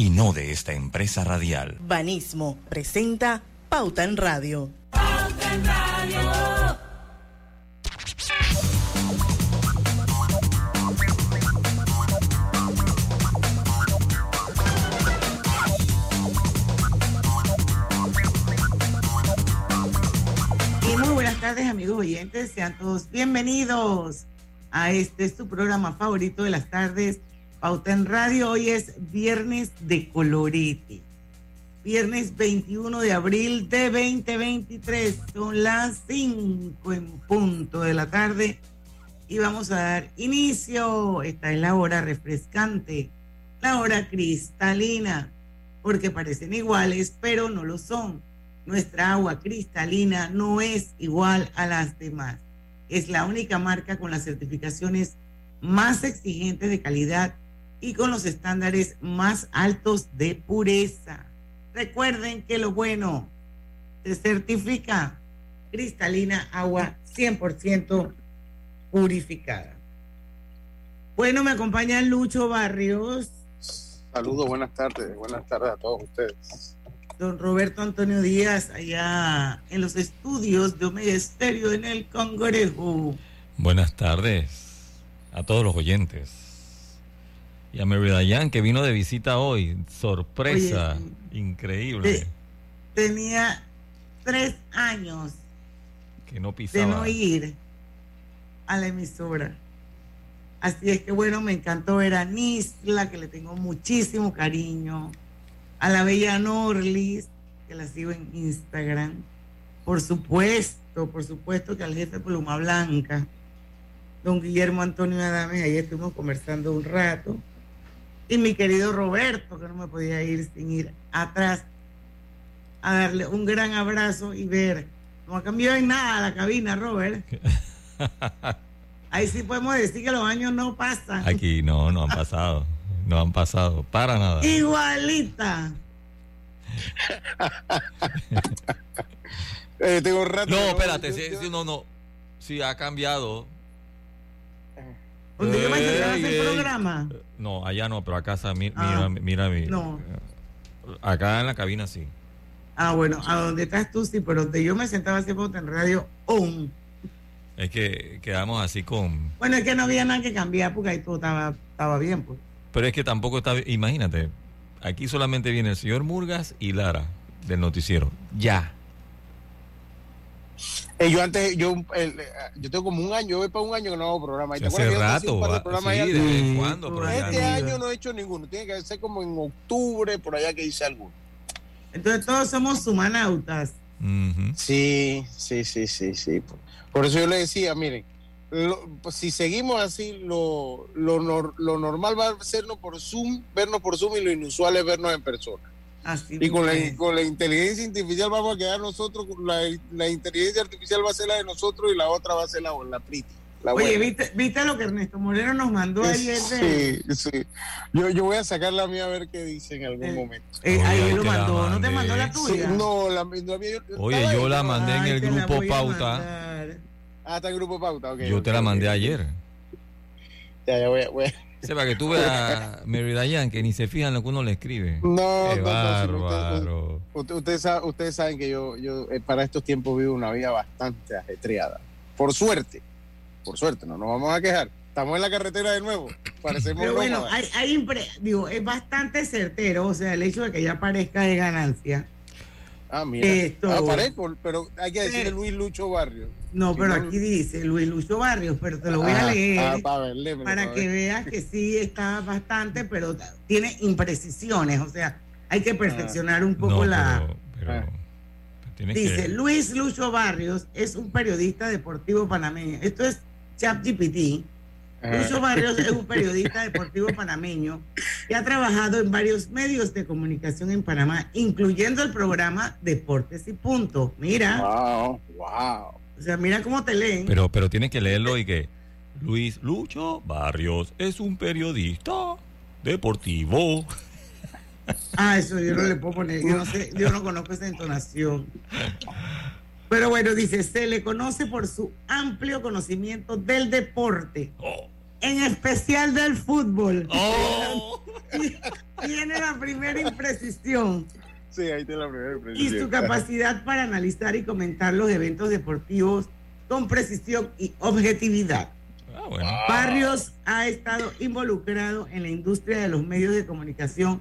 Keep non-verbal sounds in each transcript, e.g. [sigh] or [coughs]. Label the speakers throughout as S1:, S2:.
S1: y no de esta empresa radial.
S2: Banismo presenta Pauta en Radio. Pauta en Radio.
S3: Y muy buenas tardes amigos oyentes, sean todos bienvenidos a este su programa favorito de las tardes, Pauta en Radio. Hoy es viernes de colorete. Viernes 21 de abril de 2023. Son las 5 en punto de la tarde. Y vamos a dar inicio. Esta es la hora refrescante, la hora cristalina, porque parecen iguales, pero no lo son. Nuestra agua cristalina no es igual a las demás. Es la única marca con las certificaciones más exigentes de calidad y con los estándares más altos de pureza. Recuerden que lo bueno se certifica cristalina agua 100% purificada. Bueno, me acompaña Lucho Barrios.
S4: Saludos, buenas tardes, buenas tardes a todos ustedes.
S3: Don Roberto Antonio Díaz, allá en los estudios de Omega Estéreo en el Congreso.
S5: Buenas tardes a todos los oyentes. Y a Mary Dayan, que vino de visita hoy. Sorpresa, Oye, increíble.
S3: Te, tenía tres años
S5: que no pisaba.
S3: de no ir a la emisora. Así es que bueno, me encantó ver a Nisla, que le tengo muchísimo cariño. A la bella Norlis, que la sigo en Instagram. Por supuesto, por supuesto que al jefe Pluma Blanca, don Guillermo Antonio Adames, ahí estuvimos conversando un rato y mi querido Roberto, que no me podía ir sin ir atrás a darle un gran abrazo y ver. No ha cambiado en nada la cabina, Robert. [laughs] Ahí sí podemos decir que los años no pasan.
S5: Aquí no, no han pasado. No han pasado, para nada.
S3: Igualita. [laughs]
S4: eh, tengo un rato.
S5: No, espérate, sí, sí, no, no. Sí, ha cambiado.
S3: ¿Dónde yo me el programa?
S5: No, allá no, pero acá está, mira, ah, mira, mira,
S3: No.
S5: Acá en la cabina sí.
S3: Ah, bueno, a donde estás tú sí, pero donde yo me sentaba haciendo en radio on.
S5: Es que quedamos así con.
S3: Bueno, es que no había nada que cambiar porque ahí todo estaba, estaba bien, pues.
S5: Pero es que tampoco está. Imagínate, aquí solamente viene el señor Murgas y Lara del noticiero. Ya.
S4: Eh, yo antes, yo, el, yo tengo como un año, yo voy para un año que no hago programa.
S5: ¿Y te Hace rato, va,
S4: programa
S5: sí,
S4: de
S5: cuando. Pero
S4: este año no he hecho ninguno, tiene que ser como en octubre, por allá que hice alguno.
S3: Entonces todos somos humanautas.
S5: Uh -huh.
S4: Sí, sí, sí, sí, sí. Por eso yo le decía, miren, lo, pues si seguimos así, lo, lo, lo, normal va a sernos por Zoom, vernos por Zoom y lo inusual es vernos en persona.
S3: Así
S4: y con la, con la, inteligencia artificial vamos a quedar nosotros, la, la, inteligencia artificial va a ser la de nosotros y la otra va a ser la, la Priti. La
S3: Oye, ¿viste, ¿viste, lo que Ernesto Moreno nos mandó ayer?
S4: Sí, sí. Yo, yo voy a sacar la mía a ver qué dice en algún
S3: eh,
S4: momento.
S3: Eh, ahí lo mandó, ¿no te mandó la tuya?
S4: Sí, no, la, mía.
S5: Oye, yo la mandé en el grupo Pauta.
S4: Ah, está en grupo Pauta, ok.
S5: Yo
S4: okay,
S5: te la mandé
S4: okay.
S5: ayer.
S4: Ya, ya voy a. Voy a...
S5: Sepa que tú veas a [laughs] Mary Dayan que ni se fijan lo que uno le escribe.
S4: No,
S5: Qué
S4: no,
S5: bárbaro.
S4: no. Ustedes usted, usted, usted saben que yo, yo eh, para estos tiempos vivo una vida bastante ajetreada. Por suerte, por suerte, no nos vamos a quejar. Estamos en la carretera de nuevo. Parecemos
S3: Pero bueno, hay, hay impre... digo, es bastante certero, o sea, el hecho de que ya parezca de ganancia.
S4: Ah, mira.
S3: Esto...
S4: Aparezco, pero hay que decir Luis Lucho Barrios.
S3: No, pero aquí dice Luis Lucho Barrios, pero te lo voy a leer
S4: ah, para, ver, lémelo,
S3: para,
S4: para
S3: que veas que sí está bastante, pero tiene imprecisiones, o sea, hay que perfeccionar un poco
S5: no,
S3: la...
S5: Pero, pero, pero
S3: dice,
S5: que...
S3: Luis Lucho Barrios es un periodista deportivo panameño. Esto es ChatGPT. Lucho Barrios es un periodista deportivo panameño que ha trabajado en varios medios de comunicación en Panamá, incluyendo el programa Deportes y Punto. Mira.
S4: Wow, wow.
S3: O sea, mira cómo te leen.
S5: Pero, pero tienes que leerlo y que Luis Lucho Barrios es un periodista deportivo.
S3: Ah, eso yo no le puedo poner. Yo no sé, yo no conozco esa entonación. [laughs] Pero bueno, dice, se le conoce por su amplio conocimiento del deporte,
S5: Oh.
S3: en especial del fútbol.
S5: Oh. [laughs]
S3: Tiene la primera imprecisión
S4: Sí, ahí tiene la primera
S3: y
S4: impresión.
S3: su capacidad para analizar y comentar los eventos deportivos con precisión y objetividad.
S5: Ah, bueno.
S3: Barrios ha estado involucrado en la industria de los medios de comunicación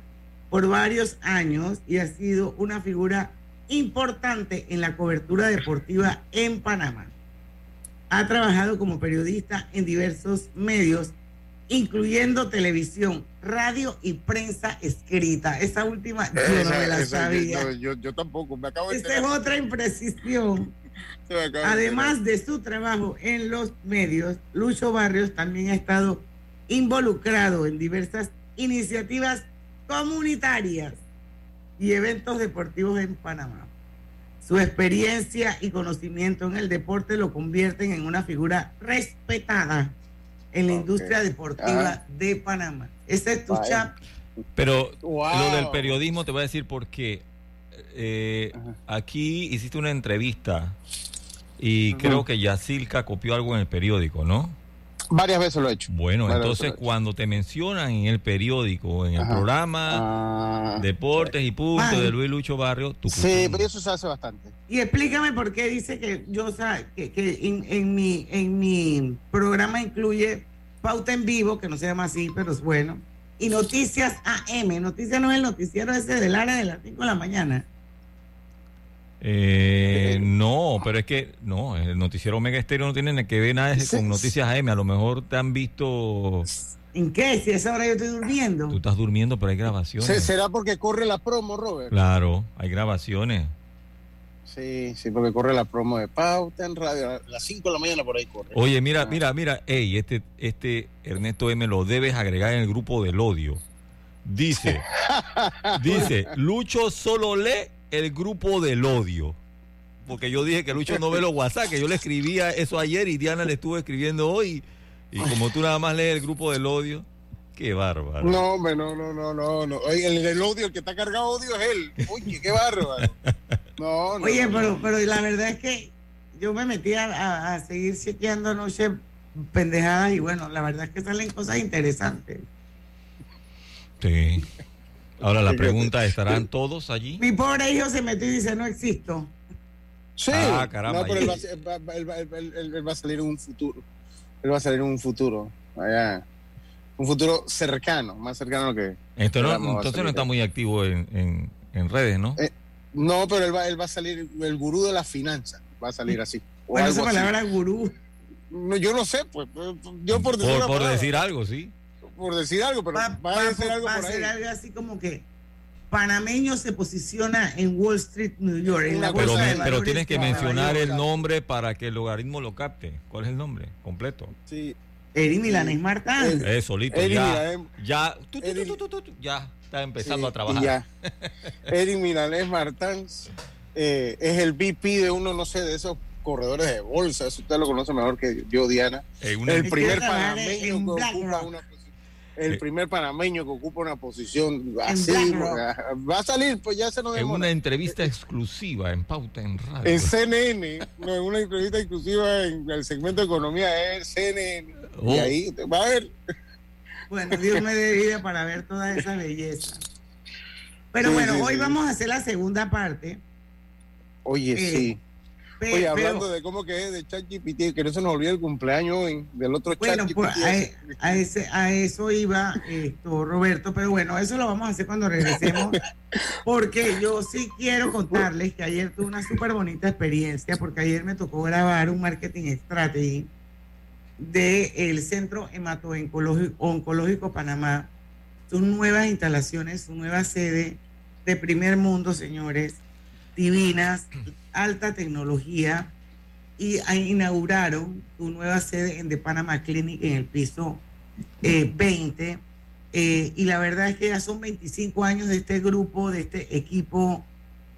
S3: por varios años y ha sido una figura importante en la cobertura deportiva en Panamá. Ha trabajado como periodista en diversos medios, incluyendo televisión, radio y prensa escrita. Esa última yo no me la
S4: Esa-
S3: sabía.
S4: no, yo, yo tampoco, me acabo de
S3: es otra imprecisión. [laughs]
S4: Acaba de
S3: Además de su trabajo en los medios, Lucho Barrios también ha estado involucrado en diversas iniciativas comunitarias y eventos deportivos en Panamá. Su experiencia y conocimiento en el deporte lo convierten en una figura respetada en la industria deportiva
S4: Ah.
S3: de Panamá. Ese es tu
S4: Vaya.
S3: chat.
S5: Pero
S4: Wow.
S5: lo del periodismo te voy a decir porque eh,
S4: Ajá.
S5: aquí hiciste una entrevista y creo que Yacilca copió algo en el periódico, ¿no?
S4: Varias veces lo he hecho.
S5: Bueno,
S4: Varias
S5: entonces cuando te mencionan en el periódico, en el
S4: Ajá.
S5: programa
S4: Ah,
S5: Deportes y Punto de Luis Lucho Barrio, tu
S4: sí, pero eso se hace bastante.
S3: Y explícame por qué dice que yo sa- que, que en, en mi en mi programa incluye pauta en vivo, que no se llama así, pero es bueno, y noticias AM. Noticias no es el noticiero ese del área de las 5 de la mañana.
S5: Eh, no, pero es que no, el noticiero Mega Estéreo no tiene que ver nada con Noticias AM. A lo mejor te han visto,
S3: ¿En qué? Si a esa hora yo estoy durmiendo.
S5: tú estás durmiendo, pero hay grabaciones.
S4: ¿Será porque corre la promo, Robert?
S5: Claro, hay grabaciones.
S4: Sí, sí, porque corre la promo de Pauta en radio. A las 5 de la mañana por ahí corre.
S5: Oye, mira, mira, mira, ey, este, este Ernesto M lo debes agregar en el grupo del odio. Dice, [laughs] dice, Lucho solo lee el grupo del odio. Porque yo dije que Lucho no ve los WhatsApp, que yo le escribía eso ayer y Diana le estuvo escribiendo hoy. Y como tú nada más lees el grupo del odio, qué bárbaro.
S4: No, hombre, no, no, no, no. no. Oye, el, el odio, el que está cargado de odio es él. Oye, qué bárbaro. No, no.
S3: Oye,
S4: no,
S3: pero,
S4: no.
S3: pero la verdad es que yo me metí a, a- a seguir chequeando anoche pendejadas y bueno, la verdad es que salen cosas interesantes.
S5: Sí. Ahora la pregunta, ¿estarán todos allí?
S3: Mi pobre hijo se metió y dice, no existo.
S4: Sí.
S5: Ah, caramba,
S4: No, pero él va, a ser- va- va- él va- él- él- él- él va a salir en un futuro. Él va a salir en un futuro. Allá. Un futuro cercano, más cercano a lo que.
S5: Entonces, no, entonces no está muy activo en, en- en redes, ¿no?
S4: Eh, No, pero él va, él va a salir, el gurú de las finanzas. Va a salir así. O
S3: Bueno, esa
S4: así.
S3: palabra gurú.
S4: No, yo no sé, pues. Yo por decir,
S5: por por decir algo, sí.
S4: Por decir algo, pero
S3: va,
S4: va,
S3: va-
S4: a decir algo
S3: va a
S4: por ahí.
S3: ser algo así como que panameño se posiciona en Wall Street, New York, en la
S5: Pero, me- pero tienes que mencionar el nombre para que el logaritmo lo capte. ¿Cuál es el nombre completo?
S4: Sí.
S3: Eri Milanes Martán.
S4: Eh,
S5: Eh, solito,
S4: Eddie
S5: ya.
S4: Milanes-
S5: Ya, tú, tú, tú, tú, tú, tú, ya está empezando
S4: sí,
S5: a trabajar.
S4: Ya. [laughs] Eric Milanés Martán eh, es el VP de uno, no sé, de esos corredores de bolsa. Eso usted lo conoce mejor que yo, Diana.
S5: Eh, una-
S4: El primer panameño
S3: en
S4: que ocupa una posición. El primer panameño que ocupa una posición así. Va a salir, pues ya se nos
S5: en
S4: demora.
S5: una entrevista exclusiva en Pauta en Radio.
S4: En CNN, no, en una entrevista exclusiva en el segmento de economía de CNN.
S5: Oh.
S4: Y ahí te va a ver.
S3: Bueno, Dios me dé vida para ver toda esa belleza. Pero
S4: Sí,
S3: bueno,
S4: sí,
S3: hoy
S4: sí.
S3: vamos a hacer la segunda parte.
S4: Oye,
S3: Eh,
S4: sí.
S3: Pe-
S4: Oye,
S3: pero-
S4: hablando de cómo que es de ChatGPT, que no se nos olvide el cumpleaños hoy del otro
S3: Bueno,
S4: ChatGPT.
S3: pues a,
S4: ese.
S3: a ese, a eso iba esto, Roberto, pero bueno, eso lo vamos a hacer cuando regresemos, [laughs] porque yo sí quiero contarles que ayer tuve una súper bonita experiencia, porque ayer me tocó grabar un marketing strategy del Centro Hematooncológico Oncológico Panamá, sus nuevas instalaciones, su nueva sede de primer mundo, señores, divinas, alta tecnología, y inauguraron su nueva sede en The Panama Clinic en el piso 20. Eh, eh, y la verdad es que ya son 25 años de este grupo, de este equipo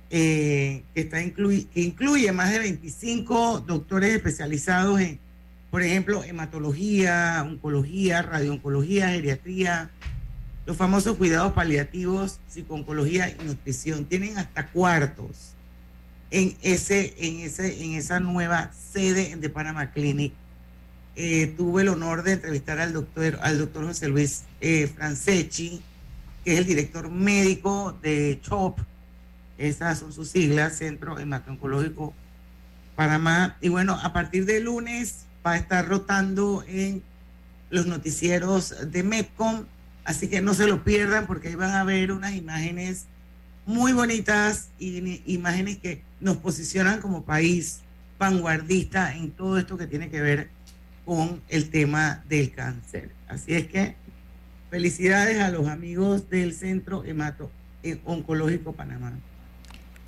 S3: eh, que, está que incluye más de 25 doctores especializados en, por ejemplo, hematología, oncología, radiooncología, geriatría, los famosos cuidados paliativos, psicooncología y nutrición. Tienen hasta cuartos en, ese, en, ese, en esa nueva sede de Panama Clinic. Eh, tuve el honor de entrevistar al doctor, al doctor José Luis eh, Franceschi, que es el director médico de CHOP, esas son sus siglas, Centro Hemato-Oncológico Panamá. Y bueno, a partir de lunes va a estar rotando en los noticieros de MEPCOM, así que no se lo pierdan porque ahí van a ver unas imágenes muy bonitas imágenes que nos posicionan como país vanguardista en todo esto que tiene que ver con el tema del cáncer. Así es que felicidades a los amigos del Centro Hemato Oncológico Panamá.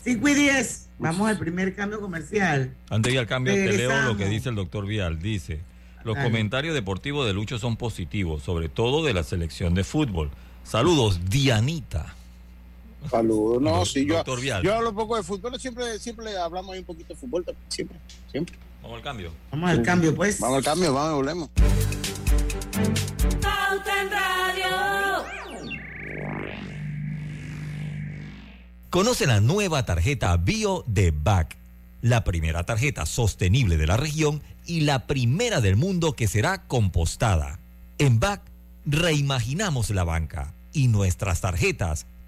S3: 5 y 10, vamos al primer cambio comercial.
S6: Antes de ir al cambio, te leo lo que dice el doctor Vial. Dice, los comentarios deportivos de Lucho son positivos, sobre todo de la selección de fútbol. Saludos, Dianita.
S4: Saludos. No, sí, yo, yo hablo un poco de fútbol, siempre, siempre hablamos ahí un poquito de fútbol, siempre, siempre.
S6: Vamos al cambio.
S3: Vamos al cambio, pues.
S4: Vamos al cambio, vamos, volvemos.
S5: Conoce la nueva tarjeta Bio de BAC, la primera tarjeta sostenible de la región y la primera del mundo que será compostada. En BAC reimaginamos la banca y nuestras tarjetas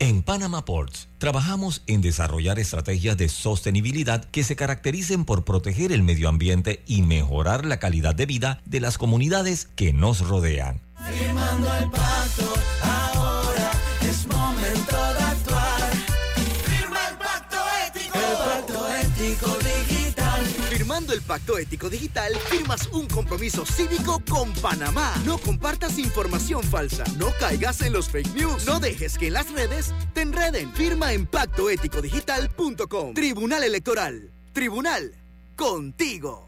S5: En Panama Ports trabajamos en desarrollar estrategias de sostenibilidad que se caractericen por proteger el medio ambiente y mejorar la calidad de vida de las comunidades que nos rodean.
S7: Ético Digital, firmas un compromiso cívico con Panamá. No compartas información falsa, no caigas en los fake news, no dejes que las redes te enreden. Firma en pactoeticodigital.com. Tribunal Electoral. Tribunal. Contigo.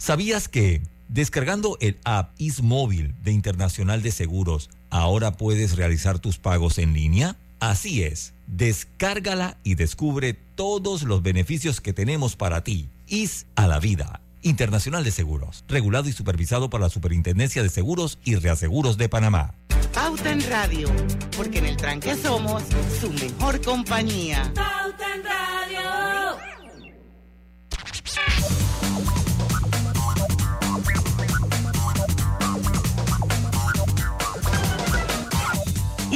S5: ¿Sabías que descargando el app Ismóvil de Internacional de Seguros, ahora puedes realizar tus pagos en línea? Así es, descárgala y descubre todos los beneficios que tenemos para ti. Is a la vida. Internacional de Seguros, regulado y supervisado por la Superintendencia de Seguros y Reaseguros de Panamá.
S3: Pauta en Radio, porque en el tranque somos su mejor compañía. Pauta en Radio.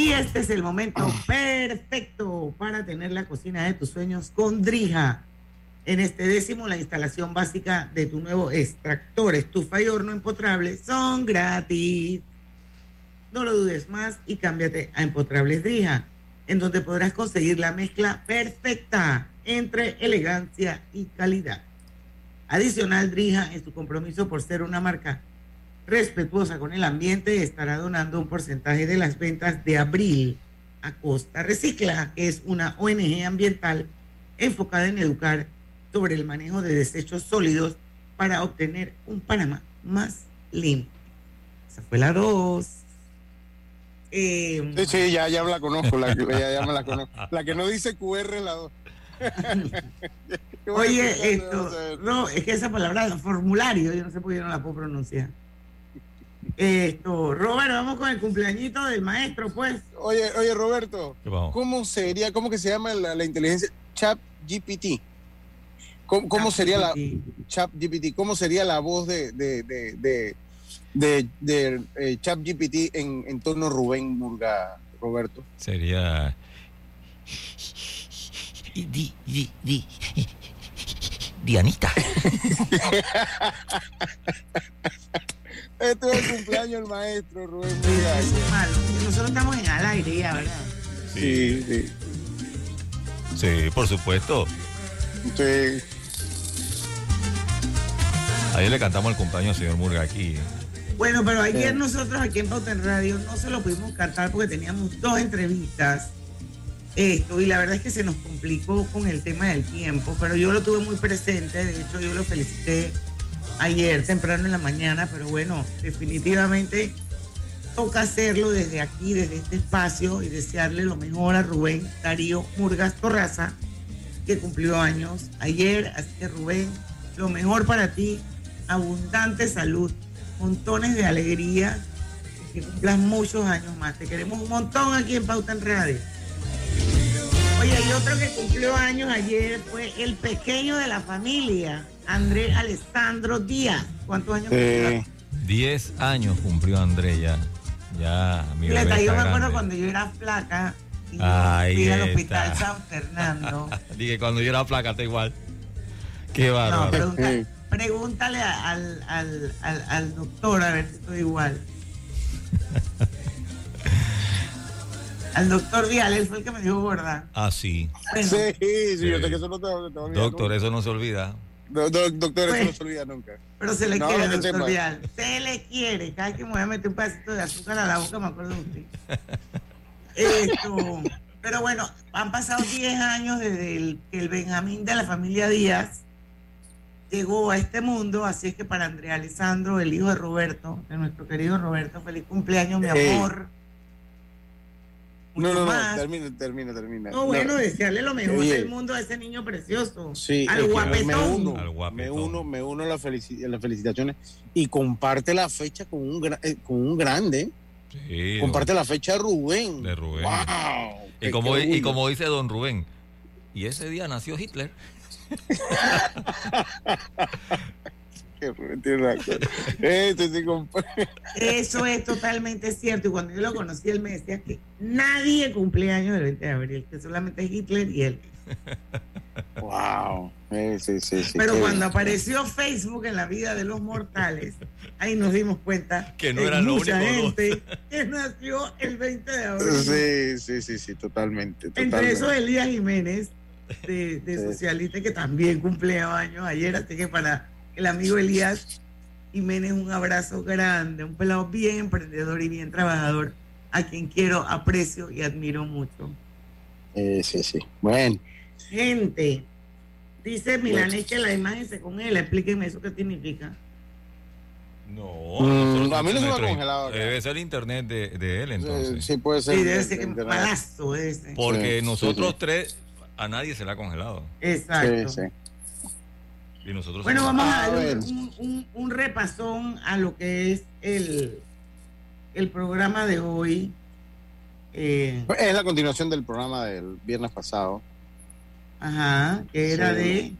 S3: Y este es el momento perfecto para tener la cocina de tus sueños con Drija. En este décimo, la instalación básica de tu nuevo extractor, estufa y horno empotrable son gratis. No lo dudes más y cámbiate a Empotrables Drija, en donde podrás conseguir la mezcla perfecta entre elegancia y calidad. Adicional, Drija, en su compromiso por ser una marca respetuosa con el ambiente, estará donando un porcentaje de las ventas de abril a Costa Recicla, que es una ONG ambiental enfocada en educar sobre el manejo de desechos sólidos para obtener un Panamá más limpio. Esa fue la dos.
S4: Eh, sí, sí, ya, ya la conozco, la, ya, ya me la conozco. La que no dice QR la dos. [laughs]
S3: Oye, [laughs] esto, no, es que esa palabra formulario, yo no sé por qué no la puedo pronunciar. Esto, Robert, vamos con el cumpleañito del maestro, pues.
S4: Oye, oye, Roberto, ¿cómo sería, cómo que se llama la, inteligencia Chat GPT? ¿Cómo, sería la Chat GPT? ¿Cómo sería la voz de, de, de, de, de eh, Chat GPT en, en tono Rubén Murga, Roberto?
S5: Sería
S8: di, di, di, Dianita. [laughs]
S4: El maestro Rubén
S3: Nosotros estamos en al aire ya, ¿verdad?
S4: Sí, sí.
S5: Sí, por supuesto.
S4: Sí.
S5: Ayer le cantamos el cumpleaños al señor Murga aquí.
S3: Bueno, pero ayer nosotros aquí en Pauta en Radio no se lo pudimos cantar porque teníamos dos entrevistas esto y la verdad es que se nos complicó con el tema del tiempo, pero yo lo tuve muy presente, de hecho yo lo felicité ayer temprano en la mañana, pero bueno, definitivamente toca hacerlo desde aquí, desde este espacio y desearle lo mejor a Rubén Darío Murgas Torraza, que cumplió años ayer, así que Rubén, lo mejor para ti, abundante salud, montones de alegría, que cumplas muchos años más. Te queremos un montón aquí en Pauta en Radio. Oye, y otro que cumplió años ayer fue el pequeño de la familia, André Alessandro Díaz. ¿Cuántos años
S5: cumplió? Diez años cumplió André ya. Ya,
S3: mi bebé Yo me acuerdo cuando yo era flaca y fui al hospital San Fernando. [laughs]
S5: Dije, cuando yo era flaca, está igual. Qué bárbaro.
S3: No, pregúntale al, al, al, al doctor a ver si estoy igual. [laughs] Al doctor Vial, él fue el que me dijo gorda.
S5: Ah, sí.
S4: sí, sí, yo sé que eso no te, olvida.
S5: Doctor, eso no se olvida.
S4: Doctor, eso no se olvida nunca.
S3: Pero se le quiere, doctor Vial. Se le quiere. Cada vez que me voy a meter un pedacito de azúcar a la boca, me acuerdo de usted. Esto. Pero bueno, han pasado 10 años desde que el Benjamín de la familia Díaz llegó a este mundo, así es que para Andrea Alessandro, el hijo de Roberto, de nuestro querido Roberto, feliz cumpleaños, mi amor
S4: no, no, no, termina, termina, termina.
S3: No, bueno, desearle lo mejor del mundo a ese niño precioso. Sí, al guapetón.
S4: Me uno, me uno, me uno a las felicitaciones y comparte la fecha con un, eh, con un grande. Sí, comparte la fecha de Rubén.
S5: De Rubén. Wow, y, como, y como dice don Rubén, y ese día nació Hitler. [laughs]
S3: Eso es totalmente cierto. Y cuando yo lo conocí, él me decía que nadie cumple años el 20 de abril, que solamente Hitler y él.
S4: Wow.
S3: Pero cuando apareció Facebook en la vida de los mortales, ahí nos dimos cuenta
S5: que no era mucha gente
S3: que nació el 20 de abril.
S4: Sí, sí, sí, sí, totalmente.
S3: Entre eso Elías Jiménez, de, de Socialista, que también cumple años ayer, así que para el amigo Elías Jiménez, un abrazo grande, un pelado bien emprendedor y bien trabajador, a quien quiero, aprecio y admiro mucho.
S4: Eh, sí, sí. Bueno.
S3: Gente, dice Milanés que la imagen se congela. Explíquenme eso qué significa.
S5: No,
S4: mm, a mí no se me ha congelado.
S5: Debe ser el internet de, él, entonces.
S4: Sí, puede ser.
S3: Sí, debe ser que malazo ese.
S5: Porque nosotros tres, a nadie se le ha congelado.
S3: Exacto. Bueno, vamos a dar un, repasón a lo que es el, el programa de hoy.
S4: Eh, es la continuación del programa del viernes pasado.
S3: Ajá, que era de...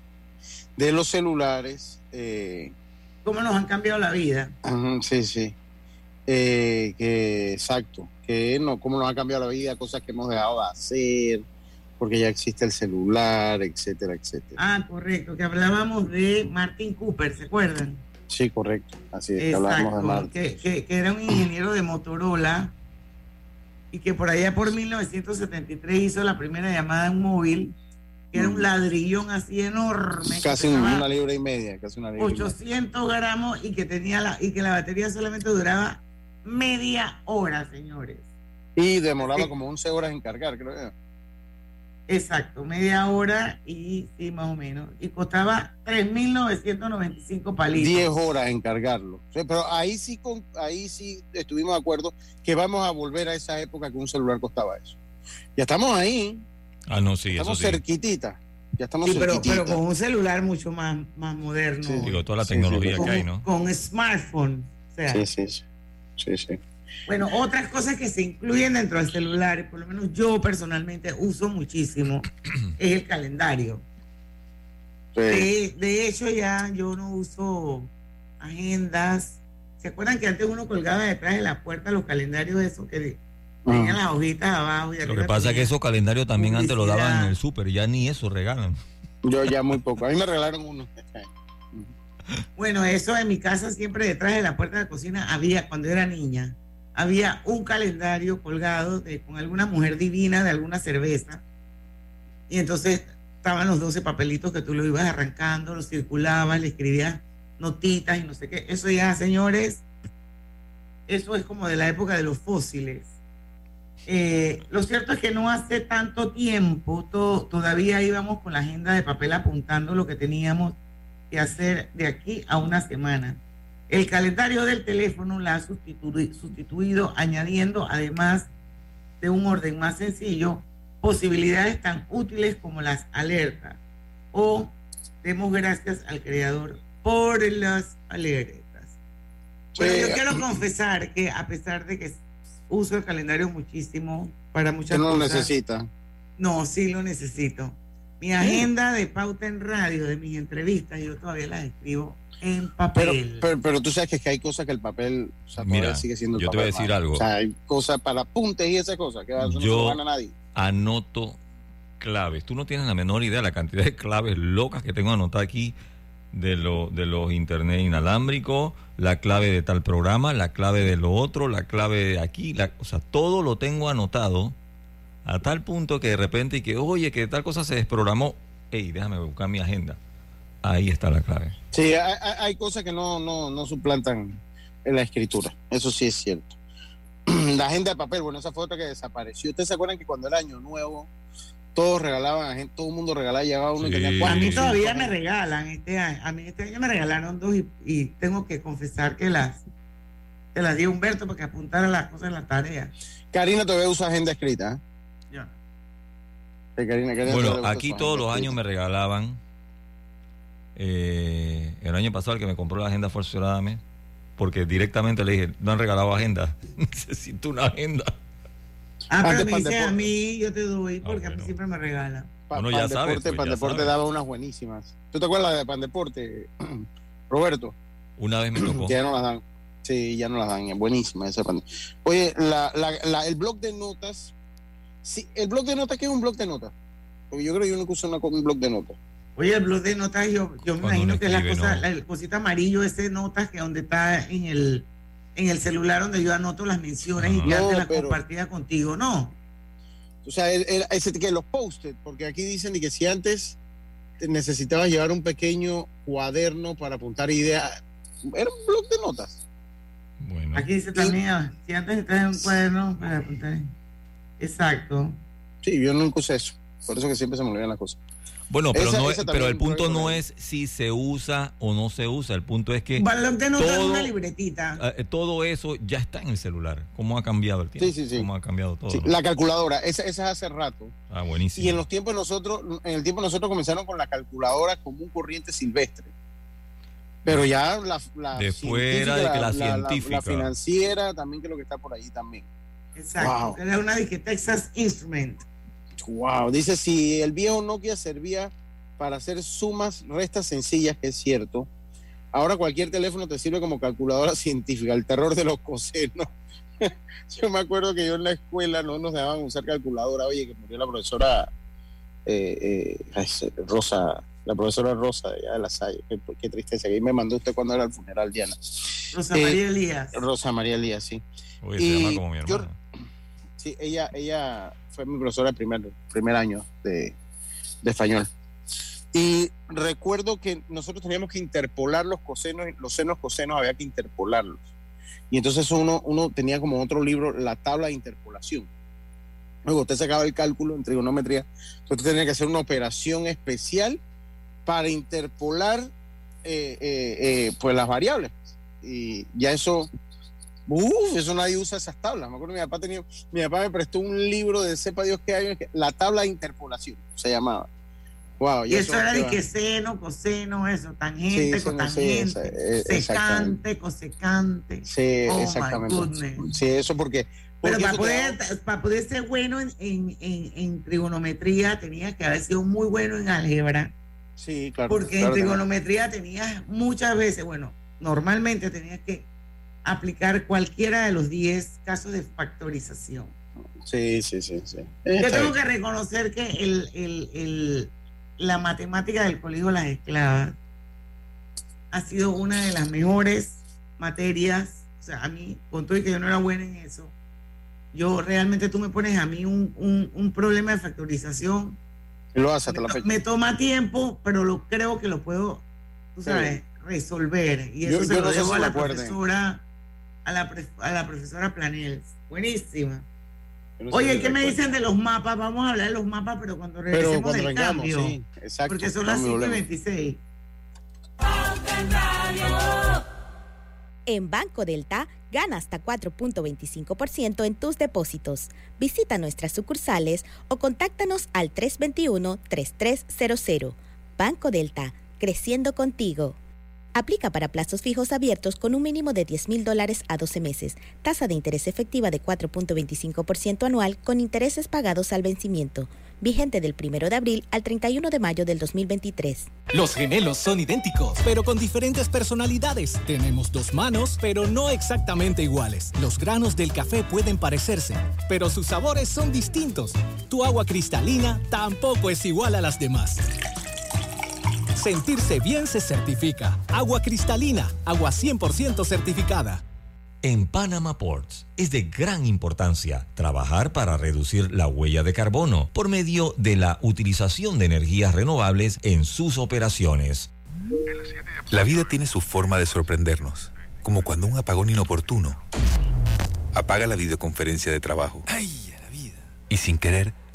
S4: De los celulares. Eh,
S3: ¿Cómo nos han cambiado la vida?
S4: sí, sí. Eh, que exacto, que no, cómo nos ha cambiado la vida, cosas que hemos dejado de hacer, porque ya existe el celular, etcétera, etcétera.
S3: Ah, correcto, que hablábamos de Martin Cooper, ¿se acuerdan?
S4: Sí, correcto, así es, que hablábamos de Martin.
S3: Que, que, era un ingeniero de Motorola y que por allá por 1973 hizo la primera llamada en móvil, que era un ladrillón así enorme.
S4: Casi una libra y media, casi una libra
S3: 800 gramos y que tenía la y que la batería solamente duraba media hora, señores.
S4: Y demoraba como 11 horas en cargar, creo que.
S3: Exacto, media hora y sí, más o menos. Y costaba 3.995 palitos.
S4: 10 horas en cargarlo. pero ahí sí, con, ahí sí estuvimos de acuerdo que vamos a volver a esa época que un celular costaba eso. Ya estamos ahí.
S5: Ah, no, sí,
S4: estamos
S5: eso sí.
S4: cerquitita. Ya estamos
S3: sí, pero, pero, con un celular mucho más, más moderno.
S5: Sí, digo, toda la tecnología que hay, ¿no?
S3: Con smartphone. O sea,
S4: sí, sí, sí. sí, sí.
S3: Bueno, otras cosas que se incluyen dentro del celular, por lo menos yo personalmente uso muchísimo, [clears throat] es el calendario. De, hecho, ya yo no uso agendas. ¿Se acuerdan que antes uno colgaba detrás de la puerta los calendarios esos que tenían las hojitas abajo?
S5: lo que pasa es que esos calendarios también antes lo daban en el súper, ya ni eso regalan.
S4: Yo ya muy poco. A mí me regalaron uno.
S3: Bueno, eso en mi casa siempre detrás de la puerta de la cocina había cuando era niña había un calendario colgado de, con alguna mujer divina de alguna cerveza. Y entonces estaban los 12 papelitos que tú lo ibas arrancando, los circulabas, le escribías notitas y no sé qué. Eso ya, señores, eso es como de la época de los fósiles. Eh, lo cierto es que no hace tanto tiempo todavía íbamos con la agenda de papel apuntando lo que teníamos que hacer de aquí a una semana. El calendario del teléfono la ha sustituido, añadiendo, además de un orden más sencillo, posibilidades tan útiles como las alertas. O demos gracias al creador por las alertas. Pero yo quiero confesar que a pesar de que uso el calendario muchísimo para muchas
S4: no
S3: cosas.
S4: lo necesita?
S3: No, sí lo necesito. Mi agenda de pauta en radio, de mis entrevistas, yo todavía las escribo en papel.
S4: Pero, tú sabes que, hay cosas que el papel
S5: Mira,
S4: sigue siendo
S5: yo te voy a decir algo.
S4: O sea, hay cosas para apuntes y esas cosas que yo no a nadie.
S5: anoto claves. Tú no tienes la menor idea de la cantidad de claves locas que tengo anotadas aquí de, lo, de los internet inalámbricos, la clave de tal programa, la clave de lo otro, la clave de aquí, o sea, todo lo tengo anotado a tal punto que de repente y que, oye, que tal cosa se desprogramó, hey, déjame buscar mi agenda. Ahí está la clave.
S4: Sí, hay, cosas que no, no, no suplantan en la escritura. Eso sí es cierto. [clears throat] La agenda de papel, bueno, esa foto que desapareció. ¿Ustedes se acuerdan que cuando era año nuevo, todos regalaban, a todo el mundo regalaba, llegaba uno y tenía
S3: A mí todavía me regalan este año. A mí este año me regalaron dos y, tengo que confesar que las, te las di a Humberto para que apuntara las cosas en la tarea.
S4: Karina todavía usa agenda escrita. ¿eh? Ya.
S5: bueno, aquí todos los años me regalaban eh, el año pasado el que me compró la agenda fue el porque directamente le dije, no han regalado agenda, [laughs] necesito una agenda.
S3: Ah, pero me dice a mí, yo te doy, ah, porque a mí siempre me regalan.
S5: bueno, ya sabes.
S4: Pues, Pandeporte daba unas buenísimas. ¿Tú te acuerdas de Pandeporte, [clears throat] Roberto?
S5: Una vez me tocó.
S4: ya no las dan. Sí, ya no las dan. Buenísima esa Oye, la, la, el blog de notas. Sí, el blog de notas, ¿qué es un blog de notas? Porque yo creo que yo nunca uso un blog de notas.
S3: Oye, el blog de notas, yo, yo me imagino que es la cosa, el cosita amarillo, ese notas que donde está en el, en el celular donde yo anoto las menciones y ya te las compartida contigo, ¿no?
S4: O sea, ese que los posted, porque aquí dicen que si antes necesitabas llevar un pequeño cuaderno para apuntar ideas, era un blog de notas.
S3: Bueno. Aquí dice también, si antes necesitabas un cuaderno para apuntar. Exacto.
S4: Sí, yo nunca usé eso. Por eso que siempre se me olvidan las cosas.
S5: Bueno, pero, no pero el punto no es si se usa o no se usa. El punto es que.
S3: todo, una libretita.
S5: Eh, todo eso ya está en el celular. ¿Cómo ha cambiado el tiempo?
S4: Sí, sí, sí.
S5: ¿Cómo ha cambiado todo?
S4: la calculadora, esa, esa es hace rato.
S5: Ah, buenísimo.
S4: Y en los tiempos nosotros, en el tiempo nosotros comenzaron con la calculadora común corriente silvestre. Pero ya la, la
S5: de fuera de que la, científica.
S4: La, financiera también que es lo que está por ahí también.
S3: Exacto. Es una de que Texas Instrument.
S4: Wow, dice si el viejo Nokia servía para hacer sumas, restas sencillas, que es cierto. Ahora cualquier teléfono te sirve como calculadora [laughs] científica, el terror de los cosenos. [laughs] yo me acuerdo que yo en la escuela no nos dejaban usar calculadora, oye, que murió la profesora eh, eh, Rosa, la profesora Rosa de la Salle, qué, tristeza, que ahí me mandó usted cuando era el funeral, Diana.
S3: Rosa María Elías.
S4: Rosa María Elías, sí.
S5: Oye, se llama como mi hermana.
S4: Sí, ella, ella fue mi profesora el primer, primer año de, de español. Y recuerdo que nosotros teníamos que interpolar los cosenos, los senos cosenos había que interpolarlos. Y entonces uno, uno tenía como otro libro la tabla de interpolación. Luego usted sacaba el cálculo en trigonometría, entonces tenía que hacer una operación especial para interpolar eh, eh, eh, pues las variables. Y ya eso, eso nadie usa esas tablas. Me acuerdo mi papá tenía, mi papá me prestó un libro de sepa Dios qué año, la tabla de interpolación se llamaba. Wow,
S3: y, eso, era de que seno, coseno, eso, tangente, sí, cotangente, secante, cosecante.
S4: Sí, oh exactamente. Sí, eso porque.
S3: Pero para poder, para poder, ser bueno en, en, en, trigonometría tenía que haber sido muy bueno en álgebra.
S4: Sí, claro.
S3: Porque en trigonometría tenías muchas veces, bueno, normalmente tenías que aplicar cualquiera de los 10 casos de factorización.
S4: Sí, sí, sí. sí.
S3: Yo tengo que reconocer que el, el, el la matemática del Colegio de las Esclavas ha sido una de las mejores materias. O sea, a mí, con todo y que yo no era buena en eso, yo realmente tú me pones a mí un, un, problema de factorización.
S4: Lo hace
S3: me, la fecha. me toma tiempo, pero lo creo que lo puedo, tú sabes, resolver. Y eso se lo dejo a la profesora, a la, a la profesora Planels. Buenísima. Oye, ¿qué me dicen de los mapas? Vamos a hablar de los mapas, pero cuando regresemos del cambio. Sí, exacto, porque son las 5.26.
S9: En Banco Delta, gana hasta 4.25% en tus depósitos. Visita nuestras sucursales o contáctanos al 321-3300. Banco Delta, creciendo contigo. Aplica para plazos fijos abiertos con un mínimo de 10 mil dólares a 12 meses. Tasa de interés efectiva de 4.25% anual con intereses pagados al vencimiento. Vigente del 1 de abril al 31 de mayo del 2023.
S10: Los gemelos son idénticos, pero con diferentes personalidades. Tenemos dos manos, pero no exactamente iguales. Los granos del café pueden parecerse, pero sus sabores son distintos. Tu agua cristalina tampoco es igual a las demás. Sentirse bien se certifica. Agua cristalina, agua 100% certificada.
S5: En Panama Ports es de gran importancia trabajar para reducir la huella de carbono por medio de la utilización de energías renovables en sus operaciones.
S11: La vida tiene su forma de sorprendernos, como cuando un apagón inoportuno apaga la videoconferencia de trabajo.
S10: ¡Ay, la vida!
S11: Y sin querer,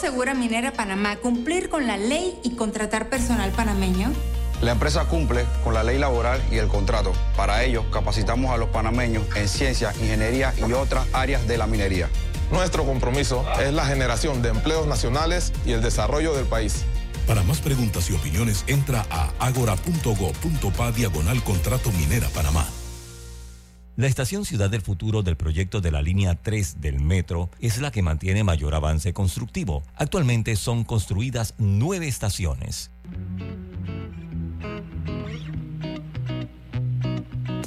S12: ¿Cómo asegura Minera Panamá cumplir con la ley y contratar personal panameño?
S13: La empresa cumple con la ley laboral y el contrato. Para ello, capacitamos a los panameños en ciencia, ingeniería y otras áreas de la minería.
S14: Nuestro compromiso es la generación de empleos nacionales y el desarrollo del país.
S15: Para más preguntas y opiniones, entra a agora.go.pa diagonal contrato minera Panamá.
S5: La estación Ciudad del Futuro del proyecto de la línea 3 del metro es la que mantiene mayor avance constructivo. Actualmente son construidas nueve estaciones.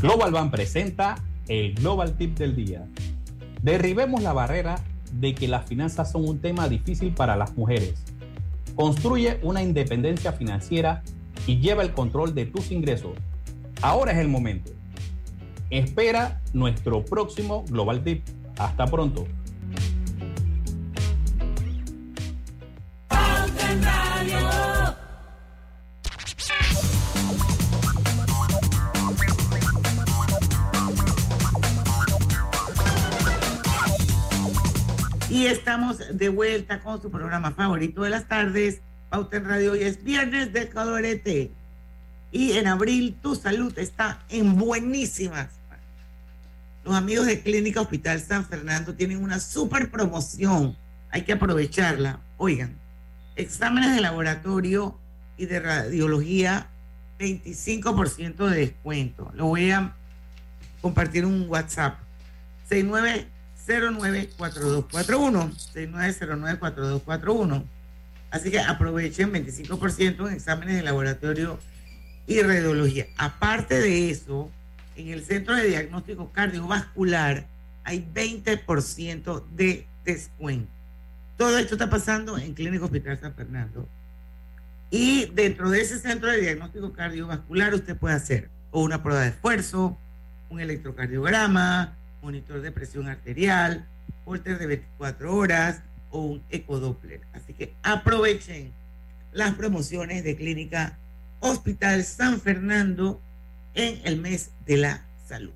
S16: Global Bank presenta el Global Tip del día. Derribemos la barrera de que las finanzas son un tema difícil para las mujeres. Construye una independencia financiera y lleva el control de tus ingresos. Ahora es el momento. Espera nuestro próximo Global Tip. Hasta pronto.
S3: Y estamos de vuelta con su programa favorito de las tardes, Pauta en Radio. Hoy es viernes de Calorete. Y en abril tu salud está en buenísimas los amigos de Clínica Hospital San Fernando tienen una super promoción. Hay que aprovecharla. Oigan, exámenes de laboratorio y de radiología, 25% de descuento. Lo voy a compartir un WhatsApp. 6909-4241. 6909-4241. Así que aprovechen 25% en exámenes de laboratorio y radiología. Aparte de eso, en el Centro de Diagnóstico Cardiovascular hay 20% de descuento. Todo esto está pasando en Clínico Hospital San Fernando. Y dentro de ese centro de diagnóstico cardiovascular usted puede hacer o una prueba de esfuerzo, un electrocardiograma, monitor de presión arterial, holter de 24 horas o un ecodoppler. Así que aprovechen las promociones de Clínica Hospital San Fernando en el mes de la salud.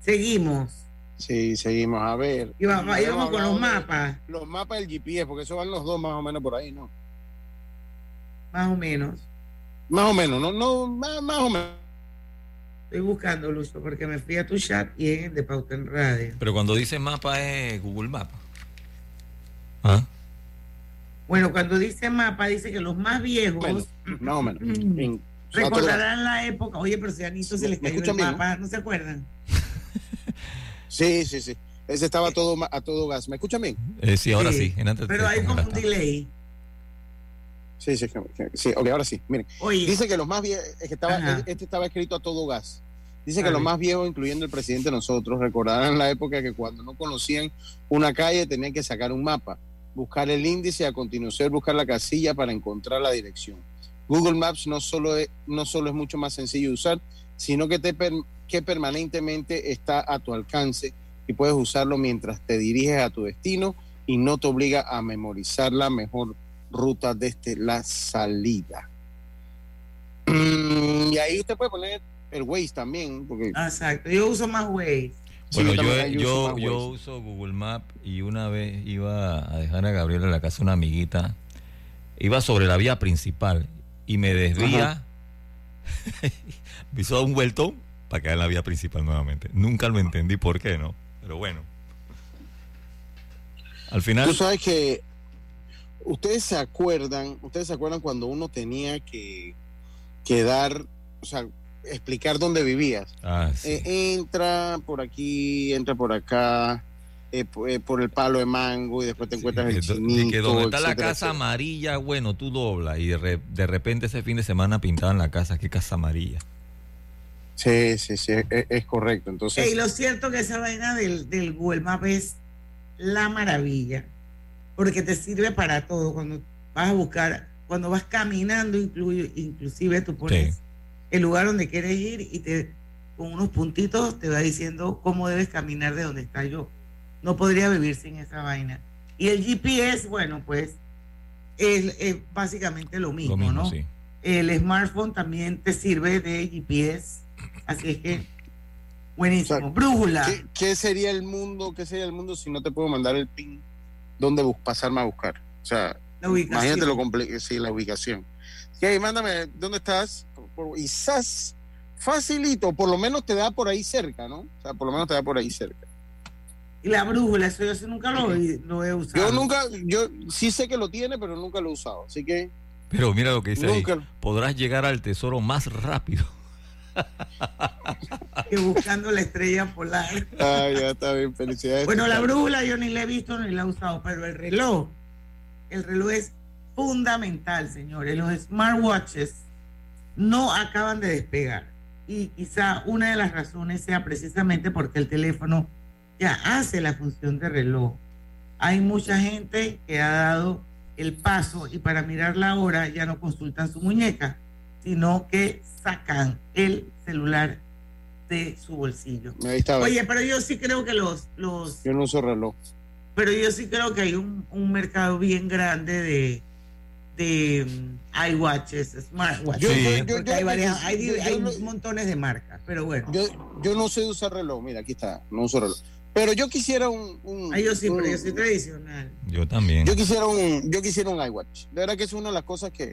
S3: Seguimos.
S4: Sí, seguimos. A ver.
S3: Y vamos, con los
S4: de
S3: mapas,
S4: Los mapas del GPS, porque eso van los dos más o menos por ahí, ¿no?
S3: más o menos.
S4: Más o menos, no, no, más, más o menos.
S3: Estoy buscando, Lucho, porque me fui a tu chat y es el de Pauta en Radio.
S5: Pero cuando dice mapa es Google Mapa. ¿Ah?
S3: Bueno, cuando dice mapa, dice que los más viejos
S4: Menos, más o menos. [clears throat] En-
S3: recordarán la época. Oye, pero si a Anito se les
S4: ¿Me
S3: cayó el mapa, ¿no se acuerdan?
S4: Sí, sí, sí. Ese estaba a todo, a todo gas. ¿Me escuchan bien?
S5: Eh, sí, ahora sí. en antes
S3: Pero hay como un delay.
S4: Sí, sí, sí, ok, ahora sí. Miren,
S3: Oye.
S4: dice que los más viejos, es que estaba,
S3: Ajá.
S4: este estaba escrito a todo gas. Dice que los más viejos, incluyendo el presidente de nosotros, recordarán la época que cuando no conocían una calle tenían que sacar un mapa, buscar el índice y a continuación buscar la casilla para encontrar la dirección. Google Maps no solo es, no solo es mucho más sencillo de usar, sino que, te que permanentemente está a tu alcance y puedes usarlo mientras te diriges a tu destino y no te obliga a memorizar la mejor ruta desde la salida. Mm, y ahí usted puede poner el Waze también, porque
S3: Exacto. Yo uso más Waze.
S5: Bueno,
S4: Sí, yo
S5: yo,
S4: también uso
S5: yo,
S4: más
S5: yo
S4: Waze.
S5: uso Google Map y una vez iba a dejar a Gabriela en la casa de una amiguita. Iba sobre la vía principal y me desvía. [laughs] me hizo dar un vueltón para caer en la vía principal nuevamente. Nunca lo entendí por qué, ¿no? Pero bueno. Al final.
S4: Tú sabes que ustedes se acuerdan, ustedes se acuerdan cuando uno tenía que, que dar, o sea, explicar dónde vivías.
S5: Ah, sí.
S4: Eh, entra por aquí, entra por acá, eh, eh, por el palo de mango y después te encuentras el
S5: Que
S4: chinito.
S5: donde está la casa
S4: etcétera.
S5: amarilla, bueno, tú doblas y de, re- de repente ese fin de semana pintaban la casa. ¿Qué casa amarilla?
S4: Sí, sí, sí, es, es correcto. Entonces,
S3: Y lo cierto que esa vaina del, del Google Maps es la maravilla, porque te sirve para todo. Cuando vas a buscar, cuando vas caminando, incluye, inclusive tú pones
S5: Sí.
S3: el lugar donde quieres ir y te con unos puntitos te va diciendo cómo debes caminar de donde está yo. No podría vivir sin esa vaina. Y el GPS, bueno, pues es, es básicamente lo mismo,
S5: Lo mismo,
S3: ¿no?
S5: sí.
S3: El smartphone también te sirve de GPS, así es que buenísimo. Brújula.
S4: ¿qué, qué sería el mundo? ¿Qué sería el mundo si no te puedo mandar el pin donde bus- pasarme a buscar? O sea,
S3: La ubicación.
S4: imagínate lo complejo, sí, la ubicación. Sí, mándame, ¿dónde estás? Quizás facilito, por lo menos te da por ahí cerca, ¿no? O sea, por lo menos te da por ahí cerca.
S3: Y la brújula, eso yo sí nunca lo, lo he usado.
S4: Yo nunca, yo sí sé que lo tiene, pero nunca lo he usado, así que
S5: Pero mira lo que dice
S4: Nunca-
S5: ahí. Podrás llegar al tesoro más rápido.
S3: Que buscando la estrella polar.
S4: ah, ya está bien, felicidades.
S3: Bueno, la brújula yo ni la he visto ni la he usado, pero el reloj, el reloj es fundamental, señores. Los smartwatches no acaban de despegar. Y quizá una de las razones sea precisamente porque el teléfono ya hace la función de reloj. Hay mucha gente que ha dado el paso y para mirar la hora ya no consultan su muñeca, sino que sacan el celular de su bolsillo. Oye, pero yo sí creo que los, los,
S4: Yo no uso reloj.
S3: pero yo sí creo que hay un, un mercado bien grande de, de mm, iWatches, smartwatches.
S5: Sí.
S4: yo- yo-
S3: hay, varias, hay, hay
S4: no-
S3: montones de marcas, pero bueno.
S4: Yo, yo no sé usar reloj, mira, aquí está, no uso reloj. Pero yo quisiera un, un-
S3: Ah, yo sí,
S4: un-
S3: pero yo soy tradicional.
S5: Yo también.
S4: yo quisiera un, yo quisiera un iWatch. De verdad que es una de las cosas que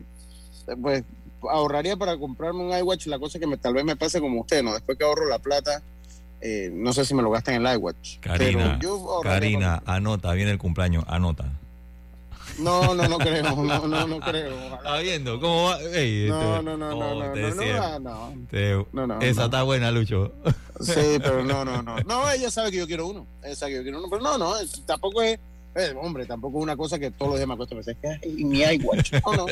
S4: eh, pues ahorraría para comprarme un iWatch, la cosa que me, tal vez me pase como usted, ¿no? Después que ahorro la plata, eh, no sé si me lo gastan en el iWatch.
S5: Karina,
S4: Pero yo ahorraría
S5: Karina, anota, viene el cumpleaños, anota.
S4: No, no, no creo, no, no, no creo.
S5: ¿Está viendo? ¿Cómo va? Ey,
S4: No,
S5: este-
S4: no, no,
S5: oh,
S4: no, no, no, no, no.
S5: te-
S4: No, no,
S5: esa está buena, Lucho.
S4: Sí, [laughs] pero no, no, no. No, ella sabe que yo quiero uno. Ella sabe que yo quiero uno. Pero no, no, es- tampoco es, Eh, hombre, tampoco es una cosa que todos los días me acuesto pensar, es que mi iWatch. No, no.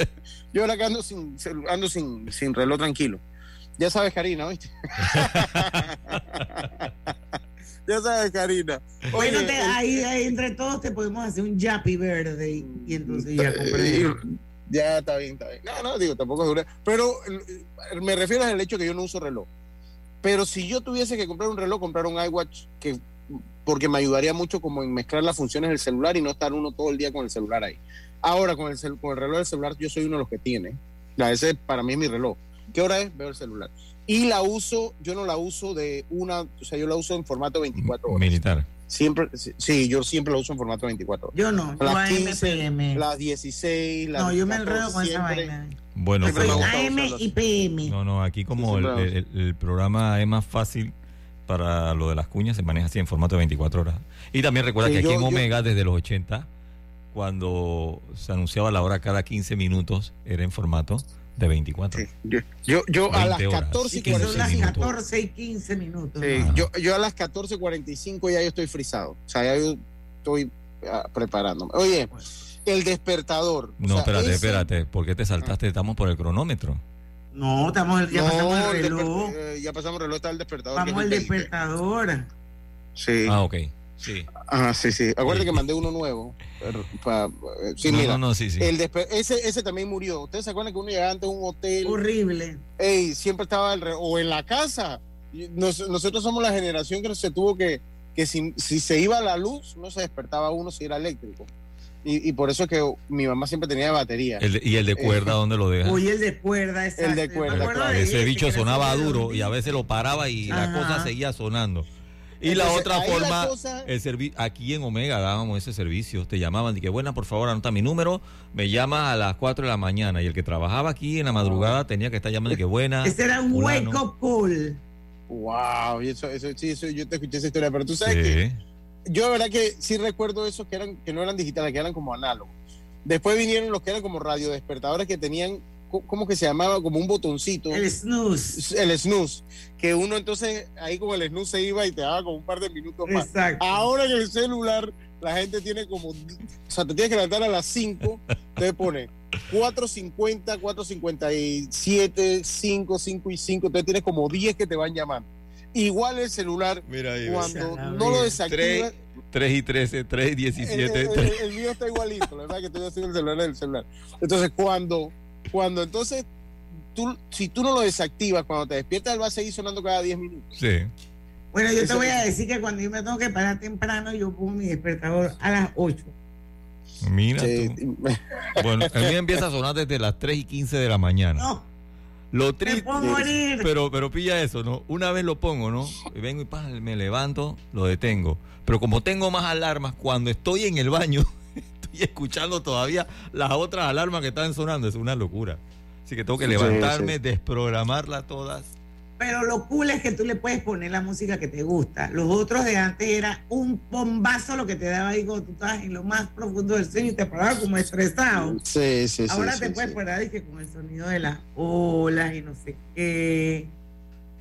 S4: Yo ahora que ando sin, ando sin, sin reloj tranquilo. Ya sabes, Karina, ¿viste? [laughs] ya sabes, Karina.
S3: Bueno,
S4: Oye,
S3: te-
S4: el-
S3: ahí, ahí entre todos te podemos hacer un yapi verde y, y entonces ya compré.
S4: Eh, Ya está bien, está bien. No, no, digo, tampoco es. Pero eh, me refiero al hecho que yo no uso reloj. Pero si yo tuviese que comprar un reloj, comprar un iWatch que porque me ayudaría mucho como en mezclar las funciones del celular y no estar uno todo el día con el celular ahí. Ahora con el, cel- con el reloj del celular yo soy uno de los que tiene. La ese para mí es mi reloj. ¿Qué hora es? Veo el celular. Y la uso, yo no la uso de una, o sea, yo la uso en formato 24 horas.
S5: Militar.
S4: Siempre, sí, yo siempre la uso en formato 24 horas.
S3: Yo no,
S4: Las
S3: AM,
S4: 15,
S3: PM.
S4: las 16, las
S3: No, yo me
S4: 14,
S3: enredo con esa vaina.
S5: Bueno, pero-
S3: AM y PM.
S5: No, no, aquí como el,
S4: siempre
S5: el- el programa es más fácil para lo de las cuñas, se maneja así en formato de 24 horas. Y también recuerda
S4: Sí,
S5: que aquí
S4: yo-
S5: en
S4: yo-
S5: Omega, desde los 80, cuando se anunciaba la hora cada 15 minutos, era en formato de 24.
S4: Yo, yo, yo a las
S5: 20 horas.
S4: 14 y
S3: Y que son las
S4: 45.
S3: 14 y 15 minutos.
S4: Sí, yo, yo a las 14.45 ya yo estoy frisado. O sea, ya yo estoy ah, preparándome. Oye, el despertador. o
S5: No,
S4: sea,
S5: espérate,
S4: ese-
S5: espérate. ¿Por qué te saltaste? Estamos por el cronómetro.
S3: No, estamos, ya
S4: No,
S3: pasamos el
S4: el
S3: reloj.
S4: desper- eh, ya pasamos el reloj, está el despertador.
S3: Vamos al
S4: el 20.
S3: despertador.
S4: Sí.
S5: Ah, ok. Sí.
S4: Ajá, sí, sí. Acuérdate que mandé uno nuevo. pero, pa- eh, sí,
S5: No,
S4: mira.
S5: no, no, sí, sí.
S4: El ese, ese también murió. ¿Ustedes se acuerdan que uno llegaba antes a un hotel?
S3: Horrible.
S4: Ey, siempre estaba el re- o en la casa. Nos- nosotros somos la generación que se tuvo que, que si, si se iba la luz, no se despertaba uno si era eléctrico. Y, y por eso es que mi mamá siempre tenía batería.
S5: El de- ¿Y el de cuerda dónde lo dejas?
S3: Oye, el de cuerda, exacto.
S4: El de cuerda,
S3: acuerdo
S4: claro.
S3: de
S5: Ese bicho sonaba duro y a veces lo paraba y la cosa seguía sonando. Y la
S4: Entonces,
S5: otra
S4: ahí la
S5: forma,
S4: cosa-
S5: el servi- aquí en Omega dábamos ese servicio. Te llamaban que, buena, por favor, anota mi número. Me llamas a las 4 de la mañana. Y el que trabajaba aquí en la madrugada tenía que estar llamando que, buena.
S3: Ese era un
S5: fulano.
S3: wake up call.
S4: Wow, y eso, eso, sí, eso, yo te escuché esa historia, pero tú sabes
S5: Sí.
S4: que yo, la verdad, que sí recuerdo esos que eran que no eran digitales, que eran como análogos. Después vinieron los que eran como radiodespertadores que tenían, ¿cómo que se llamaba? Como un botoncito.
S3: El snooze.
S4: El snooze. Que uno entonces, ahí como el snooze se iba y te daba como un par de minutos más.
S3: Exacto.
S4: Ahora en el celular, la gente tiene como. O sea, te tienes que levantar a las 5, te pone 4.50, 4.57, 5, 5 y 5. Entonces tienes como 10 que te van llamando. Igual el celular,
S5: Mira ahí,
S4: cuando no lo desactivas.
S5: 3 y 13, 3 y 17.
S4: El, el-
S5: tres-
S4: el mío está igualito, la verdad que estoy haciendo el celular del celular. Entonces, cuando, cuando entonces, tú, si tú no lo desactivas, cuando te despiertas, él va a seguir sonando cada 10 minutos.
S5: Sí.
S3: Bueno, yo te voy a decir que cuando yo me tengo que parar temprano, yo pongo mi despertador a las 8.
S5: Mira
S4: Sí.
S5: tú. [laughs] Bueno, el mío empieza a sonar desde las 3 y 15 de la mañana.
S3: No,
S5: Lo
S3: me
S5: triste.
S3: puedo morir.
S5: Pero, pero pilla eso, ¿no? Una vez lo pongo, ¿no? Y vengo y pa, me levanto, lo detengo. Pero como tengo más alarmas, cuando estoy en el baño, [laughs] estoy escuchando todavía las otras alarmas que están sonando. Es una locura. Así que tengo que
S4: Sí,
S5: levantarme,
S4: sí.
S5: desprogramarlas todas.
S3: Pero lo cool es que tú le puedes poner la música que te gusta. Los otros de antes era un bombazo lo que te daba cuando tú estabas en lo más profundo del sueño y te parabas como estresado.
S4: Sí, sí, sí.
S3: Ahora
S4: sí,
S3: te puedes
S4: sí.
S3: parar y que con el sonido de las olas y no sé qué.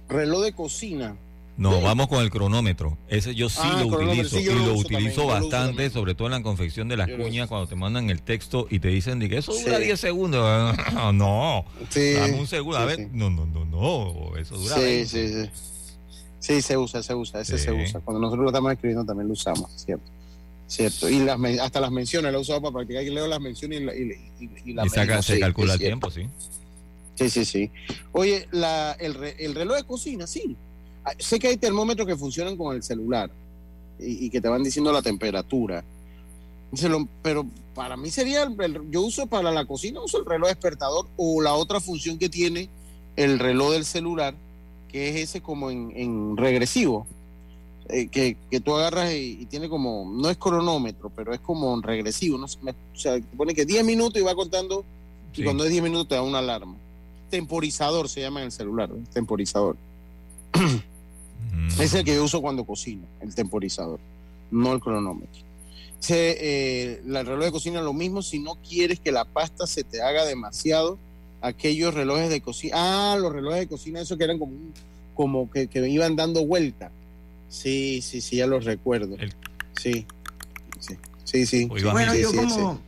S4: Reloj de cocina.
S5: No, vamos con el cronómetro. Ese yo sí
S4: Ah,
S5: lo utilizo
S4: sí, yo
S5: y
S4: lo
S5: utilizo
S4: también, lo
S5: bastante, sobre todo en la confección de las
S4: Yo
S5: cuñas, cuando te mandan el texto y te dicen que eso dura
S4: Sí.
S5: 10 segundos. [laughs] No,
S4: Sí.
S5: dame un segundo. A ver, no, no, no, no, eso dura
S4: Sí,
S5: 20.
S4: sí, sí. Sí, se usa, se usa, ese se usa. Cuando nosotros lo estamos escribiendo también lo usamos, ¿cierto? Cierto. Y las, hasta las menciones, lo he usado para practicar. Y leo las menciones y, la, y, y- y la
S5: Y saca- se calcula el tiempo, sí.
S4: Sí, sí, sí. Oye, la, el, re- el reloj de cocina, sí. Ah, Sé que hay termómetros que funcionan con el celular y, y que te van diciendo la temperatura. Lo- pero para mí sería, el- el- yo uso para la cocina, uso el reloj despertador o la otra función que tiene el reloj del celular, que es ese como en, en regresivo, eh, que, que tú agarras y, y tiene como, no es cronómetro, pero es como en regresivo, no o sea, te pone que 10 minutos y va contando, y cuando es 10 minutos te da una alarma. Temporizador se llama en el celular, temporizador. [clears throat]
S5: Mm.
S4: Es el que yo uso cuando cocino, el temporizador, no el cronómetro. Se, eh, la- el reloj de cocina lo mismo si no quieres que la pasta se te haga demasiado. Aquellos relojes de cocina, ah, los relojes de cocina, esos que eran como, un- como que, que iban dando vuelta. Sí, sí, sí, ya los recuerdo.
S5: El-
S4: Sí, sí, sí. Sí,
S3: Bueno,
S4: sí,
S3: yo
S4: sí,
S3: como
S4: sí.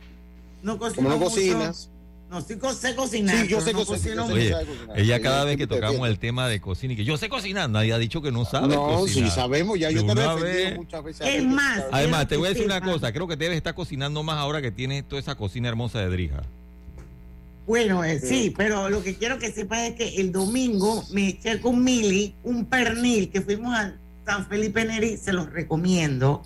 S3: no cocino
S4: Como no
S3: mucho,
S4: cocinas.
S3: No, sí sé cocinar.
S4: Sí, yo sé
S3: no
S4: cocinar,
S3: cocino
S4: yo sé
S3: mucho.
S5: Oye,
S4: sabe cocinar.
S5: ella cada vez que tocamos el tema de cocina y que yo sé cocinar, nadie ha dicho que no sabe
S4: No,
S5: cocinar.
S4: sí, sabemos, ya yo te lo he defendido muchas veces.
S3: Es más.
S5: Además, te voy a decir una cosa, creo que debes estar cocinando más ahora que tienes toda esa cocina hermosa de Drija.
S3: Bueno, eh, sí.
S4: Sí.
S3: pero lo que quiero que sepas es que el domingo me eché con Mili un pernil que fuimos a San Felipe Neri, se los recomiendo.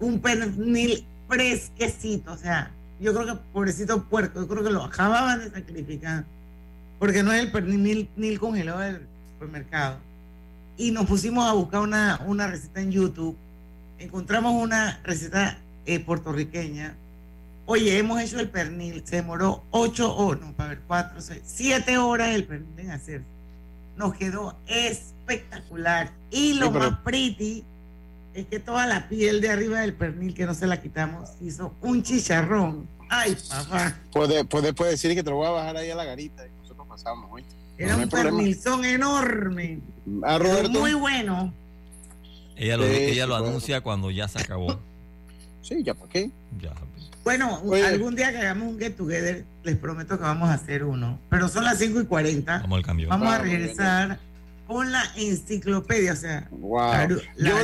S3: Un pernil fresquecito, o sea, yo creo que pobrecito puerco, yo creo que lo acababan de sacrificar, porque no es el pernil ni congelado del supermercado. Y nos pusimos a buscar una, una receta en YouTube, encontramos una receta eh, puertorriqueña, Oye, hemos hecho el pernil, se demoró ocho horas, no, para ver, cuatro, seis, siete horas el pernil en hacer. Nos quedó espectacular. Y lo
S4: Sí, pero-
S3: más pretty es que toda la piel de arriba del pernil, que no se la quitamos, hizo un chicharrón. Ay, papá.
S4: Puede, puede, puede decir que te lo voy a bajar ahí a la garita y nosotros pasamos, ¿oíste?
S3: Era
S4: No
S3: un pernilzón enorme.
S4: Ah, Roberto.
S3: Muy bueno.
S5: Ella lo,
S4: Sí,
S5: ella lo anuncia cuando ya se acabó.
S4: Sí, ya para qué.
S5: Ya.
S3: Bueno,
S4: Oye.
S3: algún día que hagamos un get together, les prometo que vamos a hacer uno. Pero son las 5 y 40.
S5: Vamos al cambio.
S3: Vamos a
S4: Vamos,
S3: regresar con la enciclopedia, o sea,
S4: Wow.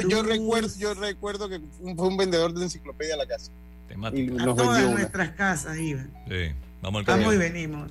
S4: Yo, recuerdo, yo recuerdo que fue un vendedor de enciclopedia a la casa. Y
S5: Temática.
S3: a todas nuestras casas iban.
S5: Sí. Vamos al cambio.
S3: Vamos y venimos.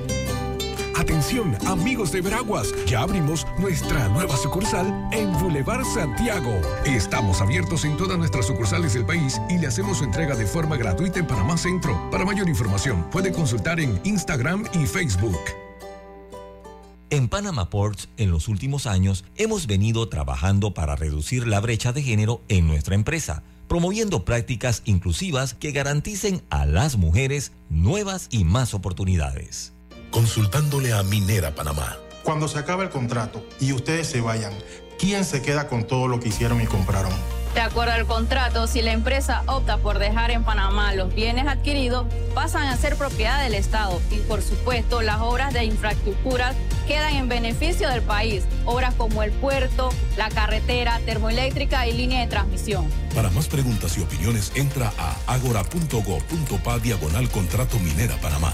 S17: Atención, amigos de Veraguas, ya abrimos nuestra nueva sucursal en Boulevard Santiago. Estamos abiertos en todas nuestras sucursales del país y le hacemos su entrega de forma gratuita en Panamá Centro. Para mayor información, puede consultar en Instagram y Facebook.
S1: En Panama Ports, en los últimos años, hemos venido trabajando para reducir la brecha de género en nuestra empresa, promoviendo prácticas inclusivas que garanticen a las mujeres nuevas y más oportunidades.
S17: Consultándole a Minera Panamá.
S18: Cuando se acabe el contrato y ustedes se vayan, ¿quién se queda con todo lo que hicieron y compraron?
S19: De acuerdo al contrato, si la empresa opta por dejar en Panamá los bienes adquiridos, pasan a ser propiedad del Estado y, por supuesto, las obras de infraestructura quedan en beneficio del país. Obras como el puerto, la carretera, termoeléctrica y línea de transmisión.
S17: Para más preguntas y opiniones, entra a agora.go.pa diagonal contrato Minera Panamá.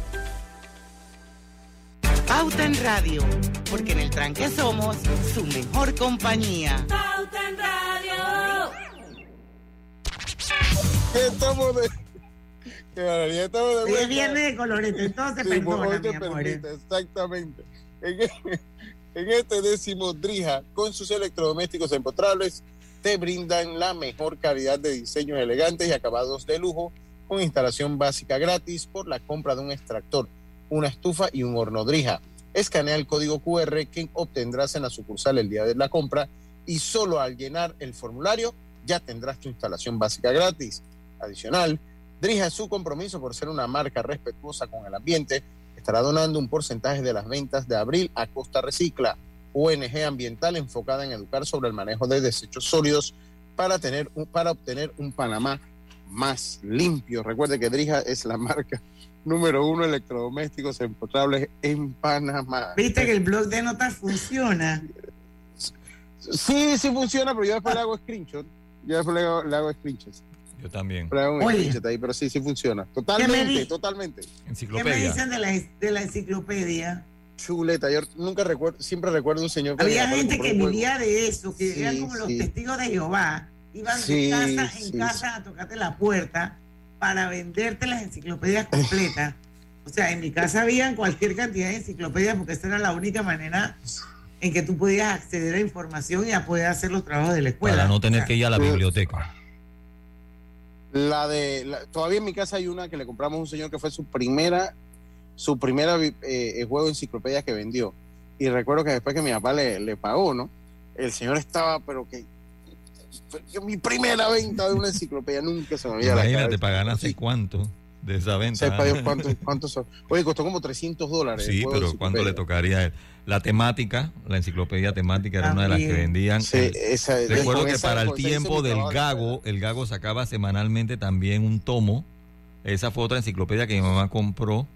S3: Pauta en Radio, porque en el tranque somos su mejor compañía.
S20: Pauta en Radio.
S4: estamos de. Qué barbaridad, estamos de
S3: Hoy es viernes de colorete, entonces
S4: Sí,
S3: perdona, mi
S4: te
S3: amor.
S4: permite, exactamente. En, e- [laughs] en este décimo Drija, con sus electrodomésticos empotrables, te brindan la mejor calidad de diseños elegantes y acabados de lujo, con instalación básica gratis por la compra de un extractor, una estufa y un horno Drija. Escanea el código QR que obtendrás en la sucursal el día de la compra y solo al llenar el formulario ya tendrás tu instalación básica gratis. Adicional, Drija su compromiso por ser una marca respetuosa con el ambiente estará donando un porcentaje de las ventas de abril a Costa Recicla, ONG ambiental enfocada en educar sobre el manejo de desechos sólidos para, tener para obtener un Panamá más limpio. Recuerde que Drija es la marca número uno electrodomésticos empotrables en Panamá.
S3: Viste que el blog de notas funciona.
S4: Sí, sí funciona, pero yo después le hago screenshot. Yo después le hago, le hago screenshots.
S5: Yo también.
S4: Le hago un
S3: Oye.
S4: screenshot ahí, pero sí, sí funciona.
S3: ¿Qué me
S4: Totalmente, totalmente.
S3: ¿Qué me
S5: Enciclopedia.
S3: dicen de la, de la enciclopedia?
S4: Chuleta, yo nunca recuerdo, siempre recuerdo un señor que
S3: Había gente que vivía de eso, que
S4: Sí,
S3: eran como los testigos de Jehová. Iban
S4: Sí,
S3: de casa en
S4: sí,
S3: casa a tocarte la puerta para venderte las enciclopedias completas. O sea, en mi casa habían cualquier cantidad de enciclopedias porque esa era la única manera en que tú podías acceder a información y a poder hacer los trabajos de la escuela.
S5: Para no tener
S3: O sea,
S5: que ir a la biblioteca.
S4: La de, la- todavía en mi casa hay una que le compramos a un señor que fue su primera, su primera eh, eh, juego de enciclopedia que vendió. Y recuerdo que después que mi papá le, le pagó, ¿no? El señor estaba, pero que fue mi primera venta de una enciclopedia nunca se me olvida la
S5: Imagínate,
S4: cabeza.
S5: pagar hace cuánto de esa venta.
S4: Sepa Dios cuántos, cuántos son. Oye, costó como 300 dólares.
S5: Sí, pero ¿cuánto le tocaría a él? La temática, la enciclopedia temática era una de las que vendían.
S4: Sí,
S5: El-
S4: esa-
S5: recuerdo que
S4: esa-
S5: para el tiempo del
S4: trabajo.
S5: Gago, el Gago sacaba semanalmente también un tomo. Esa fue otra enciclopedia que mi mamá compró.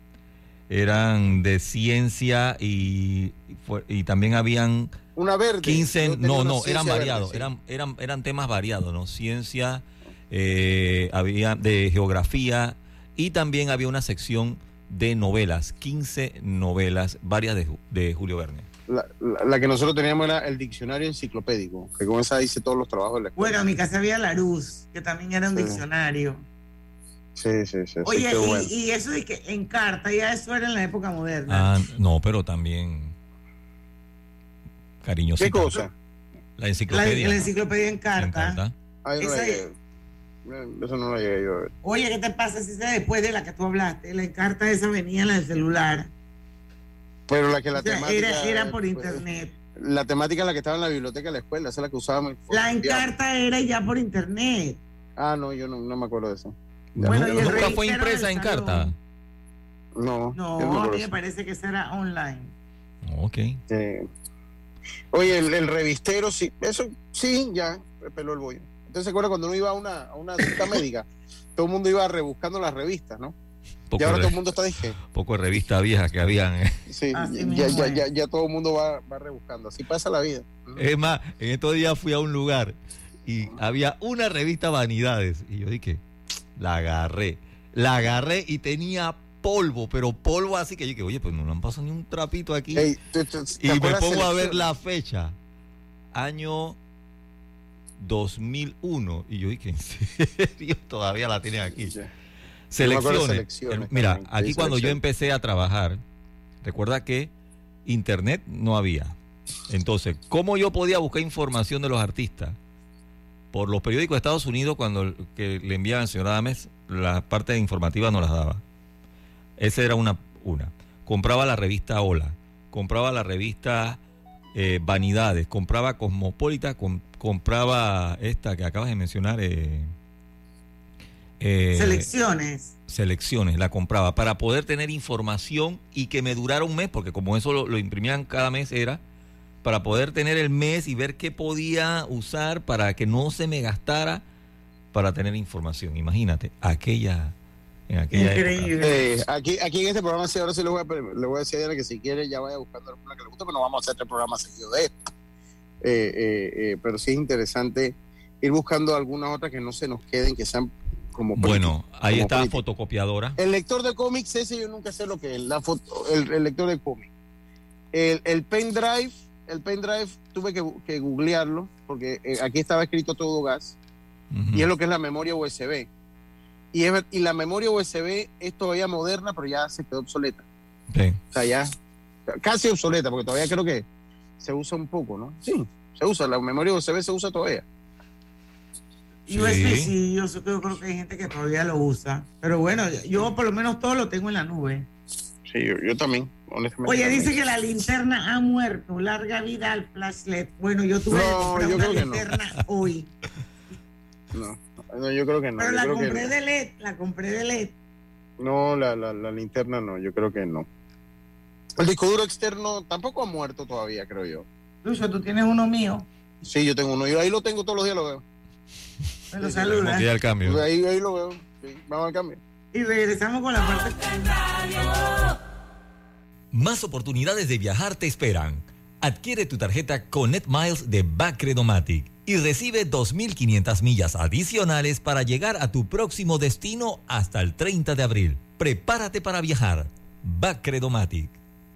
S5: Eran de ciencia y, y fue- y también habían
S4: Una verde.
S5: 15,
S4: Yo tenía
S5: no, no, eran
S4: verde,
S5: variados,
S4: sí.
S5: eran, eran, eran temas variados, ¿no? Ciencia, eh, había de geografía y también había una sección de novelas, 15 novelas, varias de, de Julio Verne.
S4: La, la- la que nosotros teníamos era el diccionario enciclopédico, que con esa hice todos los trabajos de la escuela.
S3: Bueno, en mi casa había la luz, que también era un
S4: Sí.
S3: diccionario.
S4: Sí, sí, sí.
S3: Oye,
S4: sí,
S3: y,
S4: bueno.
S3: y eso de que en carta, ya eso era en la época moderna.
S5: Ah, no, pero también cariñosita.
S4: ¿Qué cosa?
S5: La
S3: la,
S5: enciclopedia.
S3: la enciclopedia en
S5: En
S3: carta.
S5: carta.
S4: Ay, no la
S3: Esa-
S4: llegué. Eso no lo llegué yo a ver.
S3: Oye, ¿qué te pasa si sea después de la que tú hablaste? La carta esa venía en el celular.
S4: Pero la que la
S3: O sea,
S4: temática.
S3: era, era por
S4: pues,
S3: internet.
S4: La temática es la que estaba en la biblioteca de la escuela, esa es la que usábamos.
S3: La encarta era ya por internet.
S4: Ah, no, yo no, no me acuerdo de eso.
S3: Bueno, y el
S5: ¿Nunca fue impresa en carta?
S4: No,
S3: No, a mí me parece que esa era online.
S5: Ok.
S4: Sí. Oye, el, el revistero, sí, eso sí, ya, peló el bollo. Entonces, ¿se acuerda cuando uno iba a una, a una cita [coughs] médica? Todo el mundo iba rebuscando las revistas, ¿no?
S5: Poco
S4: y ahora todo el mundo está dije.
S5: Poco de revista vieja que habían. ¿eh?
S4: Sí,
S3: Así
S4: ya, ya, ya, ya todo el mundo va, va rebuscando. Así pasa la vida.
S5: Es más, en estos días fui a un lugar y había una revista Vanidades. Y yo dije, la agarré. La agarré y tenía polvo, pero polvo así que yo dije, oye, pues no le han pasado ni un trapito aquí.
S4: Ey, ¿te- te- te
S5: y me pongo a ver la fecha. Año 2001. Y yo dije, ¿en serio? [laughs] Todavía la tienen aquí. Selecciones.
S4: selecciones
S5: El- Mira, aquí cuando yo empecé a trabajar, recuerda que internet no había. Entonces, ¿cómo yo podía buscar información de los artistas? Por los periódicos de Estados Unidos, cuando que le enviaban al señor Adames, la parte informativa no las daba. Esa era una, una. Compraba la revista Hola, compraba la revista eh, Vanidades, compraba Cosmopolita, com- compraba esta que acabas de mencionar. eh, eh,
S3: Selecciones.
S5: selecciones, la compraba para poder tener información y que me durara un mes, porque como eso lo, lo imprimían cada mes era para poder tener el mes y ver qué podía usar para que no se me gastara para tener información. Imagínate, aquella en aquella.
S4: Eh, aquí, aquí en este programa, sí, ahora sí le voy, a, le voy a decir a que si quiere ya vaya buscando alguna que le guste, pero no vamos a hacer este programa seguido de esto. Eh, eh, eh, pero sí es interesante ir buscando algunas otras que no se nos queden, que sean como...
S5: Bueno, ahí
S4: como
S5: está la
S4: políticas.
S5: fotocopiadora.
S4: El lector de cómics, ese yo nunca sé lo que es, la foto, el, el lector de cómics. El, el pendrive, el pendrive tuve que, que googlearlo, porque eh, aquí estaba escrito todo gas, y es lo que es la memoria USB. Y, es y la memoria USB es todavía moderna, pero ya se quedó obsoleta.
S5: Sí.
S4: O sea, ya casi obsoleta, porque todavía creo que se usa un poco, ¿no? Sí, se usa, la memoria USB se usa todavía.
S3: USB sí, yo sé que yo creo que hay gente que todavía lo usa. Pero bueno, yo por lo menos todo lo tengo en la nube.
S4: Sí, yo, yo también, honestamente.
S3: Oye,
S4: también.
S3: dice que la linterna ha muerto. Larga vida al flashlight. Bueno, yo tuve
S4: No, yo
S3: una
S4: no.
S3: linterna hoy.
S4: No, no, yo creo que no.
S3: Pero
S4: yo
S3: la
S4: creo
S3: compré
S4: no.
S3: de LED, la compré de LED.
S4: No, la, la, la linterna no, yo creo que no. El disco duro externo tampoco ha muerto todavía, creo yo.
S3: Lucho, tú tienes uno mío.
S4: Sí, yo tengo uno. Yo ahí lo tengo todos los días, lo veo.
S3: Me lo
S4: Sí,
S3: saluda.
S5: Cambio.
S4: Ahí, ahí lo veo. Sí, vamos al cambio.
S3: Y regresamos con la parte.
S1: Más oportunidades de viajar te esperan. Adquiere tu tarjeta Connect Miles de Bacredomatic y recibe 2.500 millas adicionales para llegar a tu próximo destino hasta el 30 de abril. Prepárate para viajar. Bacredomatic.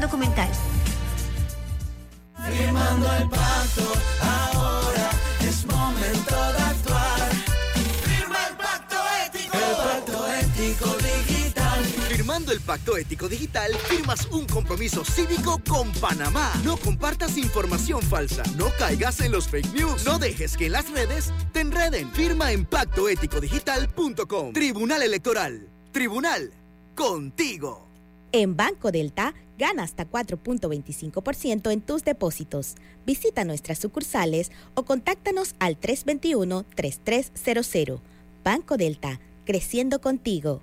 S21: documental.
S22: Firmando el pacto, ahora es momento de actuar. Firma el pacto ético. El pacto ético digital.
S7: Firmando el Pacto Ético Digital, firmas un compromiso cívico con Panamá. No compartas información falsa, no caigas en los fake news, no dejes que en las redes te enreden. Firma en pactoeticodigital.com. Tribunal Electoral. Tribunal. Contigo.
S9: En Banco Delta, gana hasta 4.25% en tus depósitos. Visita nuestras sucursales o contáctanos al 321-3300. Banco Delta, creciendo contigo.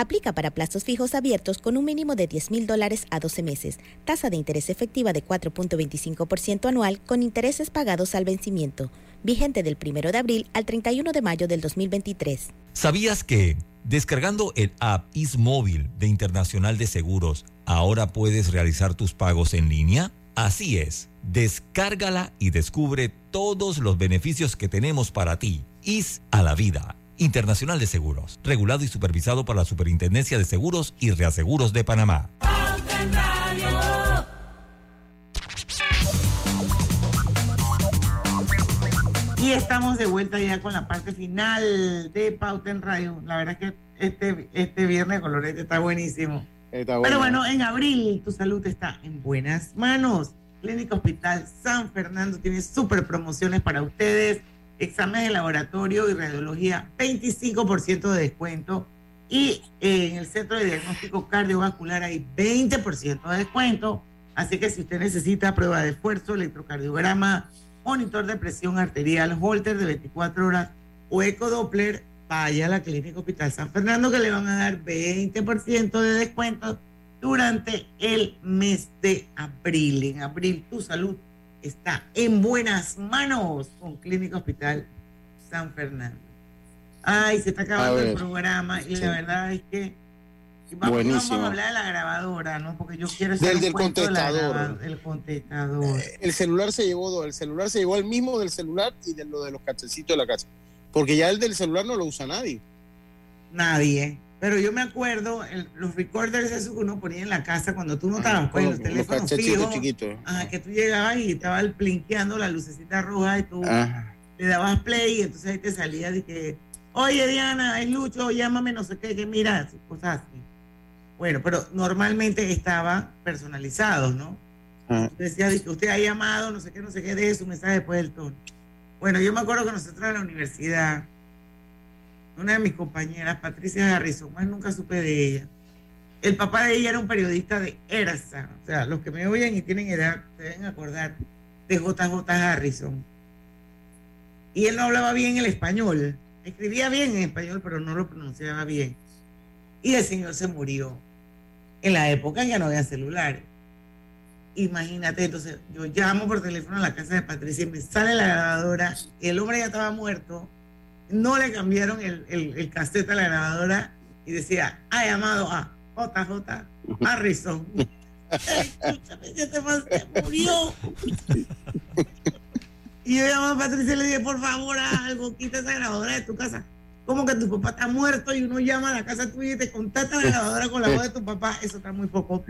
S9: Aplica para plazos fijos abiertos con un mínimo de 10 mil dólares a 12 meses. Tasa de interés efectiva de 4.25% anual con intereses pagados al vencimiento. Vigente del 1 de abril al 31 de mayo del 2023.
S1: ¿Sabías que descargando el app Ismóvil de Internacional de Seguros, ahora puedes realizar tus pagos en línea? Así es, descárgala y descubre todos los beneficios que tenemos para ti. Is a la vida. Internacional de Seguros, regulado y supervisado por la Superintendencia de Seguros y Reaseguros de Panamá.
S3: Y estamos de vuelta ya con la parte final de Pauta en Radio. La verdad es que este, este viernes Colorete está buenísimo.
S4: Está
S3: Pero bueno, en abril tu salud está en buenas manos. Clínica Hospital San Fernando tiene súper promociones para ustedes. Exámenes de laboratorio y radiología, 25% de descuento. Y eh, en el Centro de Diagnóstico Cardiovascular hay 20% de descuento. Así que si usted necesita prueba de esfuerzo, electrocardiograma, monitor de presión arterial, holter de 24 horas o ecodoppler, vaya a la Clínica Hospital San Fernando que le van a dar 20% de descuento durante el mes de abril. En abril tu salud está en buenas manos con Clínica Hospital San Fernando. Ay, se está acabando el programa y
S4: Sí.
S3: la verdad es que vamos,
S4: Buenísimo.
S3: vamos a hablar de la grabadora, ¿no? Porque yo quiero
S4: Del-
S3: hacer
S4: del
S3: cuento de la
S4: contestador.
S3: graba- del contestador.
S4: El celular se llevó dos. El celular se llevó el mismo del celular y de lo de los cachecitos de la casa. Porque ya el del celular no lo usa nadie.
S3: Nadie. Pero yo me acuerdo, el- los recorders esos que uno ponía en la casa cuando tú no estabas, pues
S4: Con
S3: los teléfonos fijos,
S4: chiquitos.
S3: ajá, que tú llegabas y estaba el blinqueando la lucecita roja y tú
S4: Ajá.
S3: le dabas play y entonces ahí te salía de que, oye Diana, es Lucho, llámame, no sé qué, que mira, cosas así. Bueno, pero normalmente estaban personalizados, ¿no?
S4: Ajá.
S3: Decía de que usted ha llamado, no sé qué, no sé qué, de su mensaje después del tono. Bueno, yo me acuerdo que nosotros en la universidad, una de mis compañeras, Patricia Harrison, más nunca supe de ella. El papá de ella era un periodista de ERSA. O sea, los que me oyen y tienen edad se deben acordar de JJ Harrison. Y él no hablaba bien el español. Escribía bien en español, pero no lo pronunciaba bien. Y el señor se murió. En la época ya no había celulares. Imagínate, entonces yo llamo por teléfono a la casa de Patricia y me sale la grabadora. El hombre ya estaba muerto no le cambiaron el, el, el cassette a la grabadora y decía, ha llamado a JJ Harrison. [laughs] Escúchame, ya te murió. Y yo llamé a Patricia y le dije, por favor, haz algo, quita esa grabadora de tu casa. Como que tu papá está muerto y uno llama a la casa tuya y te contacta la grabadora con la voz de tu papá. Eso está muy poco.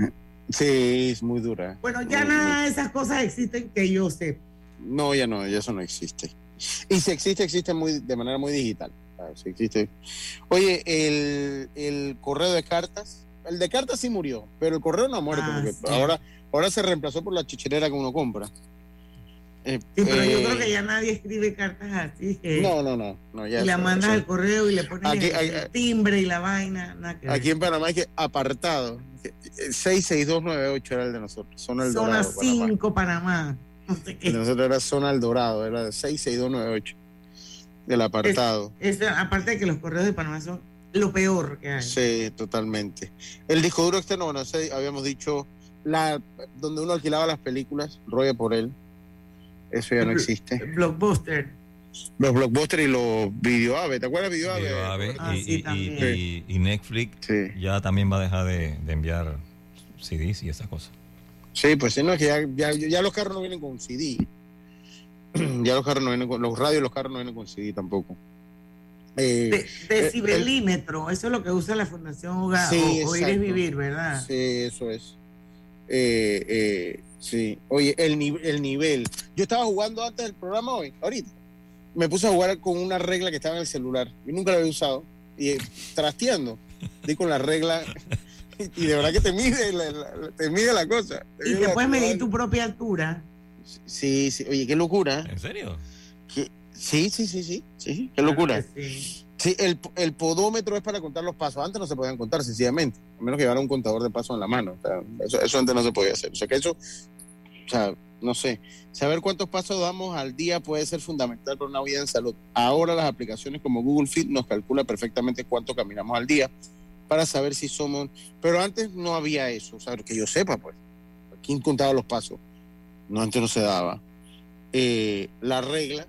S4: Sí, es muy dura.
S3: Bueno, ya
S4: Muy,
S3: nada de esas cosas existen que yo sé.
S4: No, ya no, ya eso no existe. Y si existe, existe muy, de manera muy digital. Sí existe. Oye, el, el correo de cartas, el de cartas sí murió, pero el correo no ha muerto,
S3: Ah,
S4: porque
S3: sí.
S4: ahora, ahora se reemplazó por la chicherera que uno compra. Eh,
S3: Sí, pero yo
S4: eh,
S3: creo que ya nadie escribe cartas así. Que
S4: No, no, no, no, ya
S3: y la mandas al correo y le pones
S4: Aquí-
S3: el, timbre y la vaina. Nada que ver.
S4: Aquí en Panamá hay que apartado. eh, 66298 era el de nosotros. Zona El
S3: Zona
S4: Dorado. Panamá.
S3: 5, Panamá. [laughs] No sé
S4: El
S3: qué.
S4: de nosotros era Zona El Dorado, era de 66298. Del apartado.
S3: Es- aparte de que los correos de Panamá son lo peor que hay.
S4: Sí, totalmente. El disco duro externo, bueno, ese habíamos dicho, la donde uno alquilaba las películas, rollo por él. Eso ya no existe.
S3: Blockbuster.
S4: Los blockbusters y los videoave, ¿te acuerdas de videoave?
S5: Video Ave,
S3: Ah,
S5: y,
S3: sí,
S5: y- y-
S3: también.
S5: y- y Netflix ya también va a dejar de, de enviar CDs y esas cosas.
S4: Sí, pues sí, no, es que ya, ya, ya los carros no vienen con CD. [clears throat] ya los carros no vienen con, los radios, los carros no vienen con CD tampoco. Eh,
S3: De- decibelímetro, eso es lo que usa la Fundación Hogar.
S4: Sí,
S3: o, Oír es vivir, ¿verdad?
S4: Sí, eso es. Eh, eh, sí. Oye, el, el nivel. Yo estaba jugando antes del programa hoy, ahorita. Me puse a jugar con una regla que estaba en el celular. Yo nunca la había usado. Y eh, trasteando, di con la regla. Y de verdad que te mide la, la- te mide la cosa.
S3: Y te puedes medir tu propia altura.
S4: Sí, sí. Oye, qué locura.
S5: ¿En serio?
S4: ¿Qué? Sí, sí, sí, sí. sí qué locura. Sí, el, el podómetro es para contar los pasos. Antes no se podían contar, sencillamente. A menos que llevara un contador de pasos en la mano. O sea, eso, eso antes no se podía hacer. O sea, que eso, o sea, no sé. Saber cuántos pasos damos al día puede ser fundamental para una vida en salud. Ahora las aplicaciones como Google Fit nos calcula perfectamente cuánto caminamos al día para saber si somos... Pero antes no había eso. O sea, que yo sepa, pues. ¿Quién contaba los pasos? No, antes no se daba. Eh, la regla,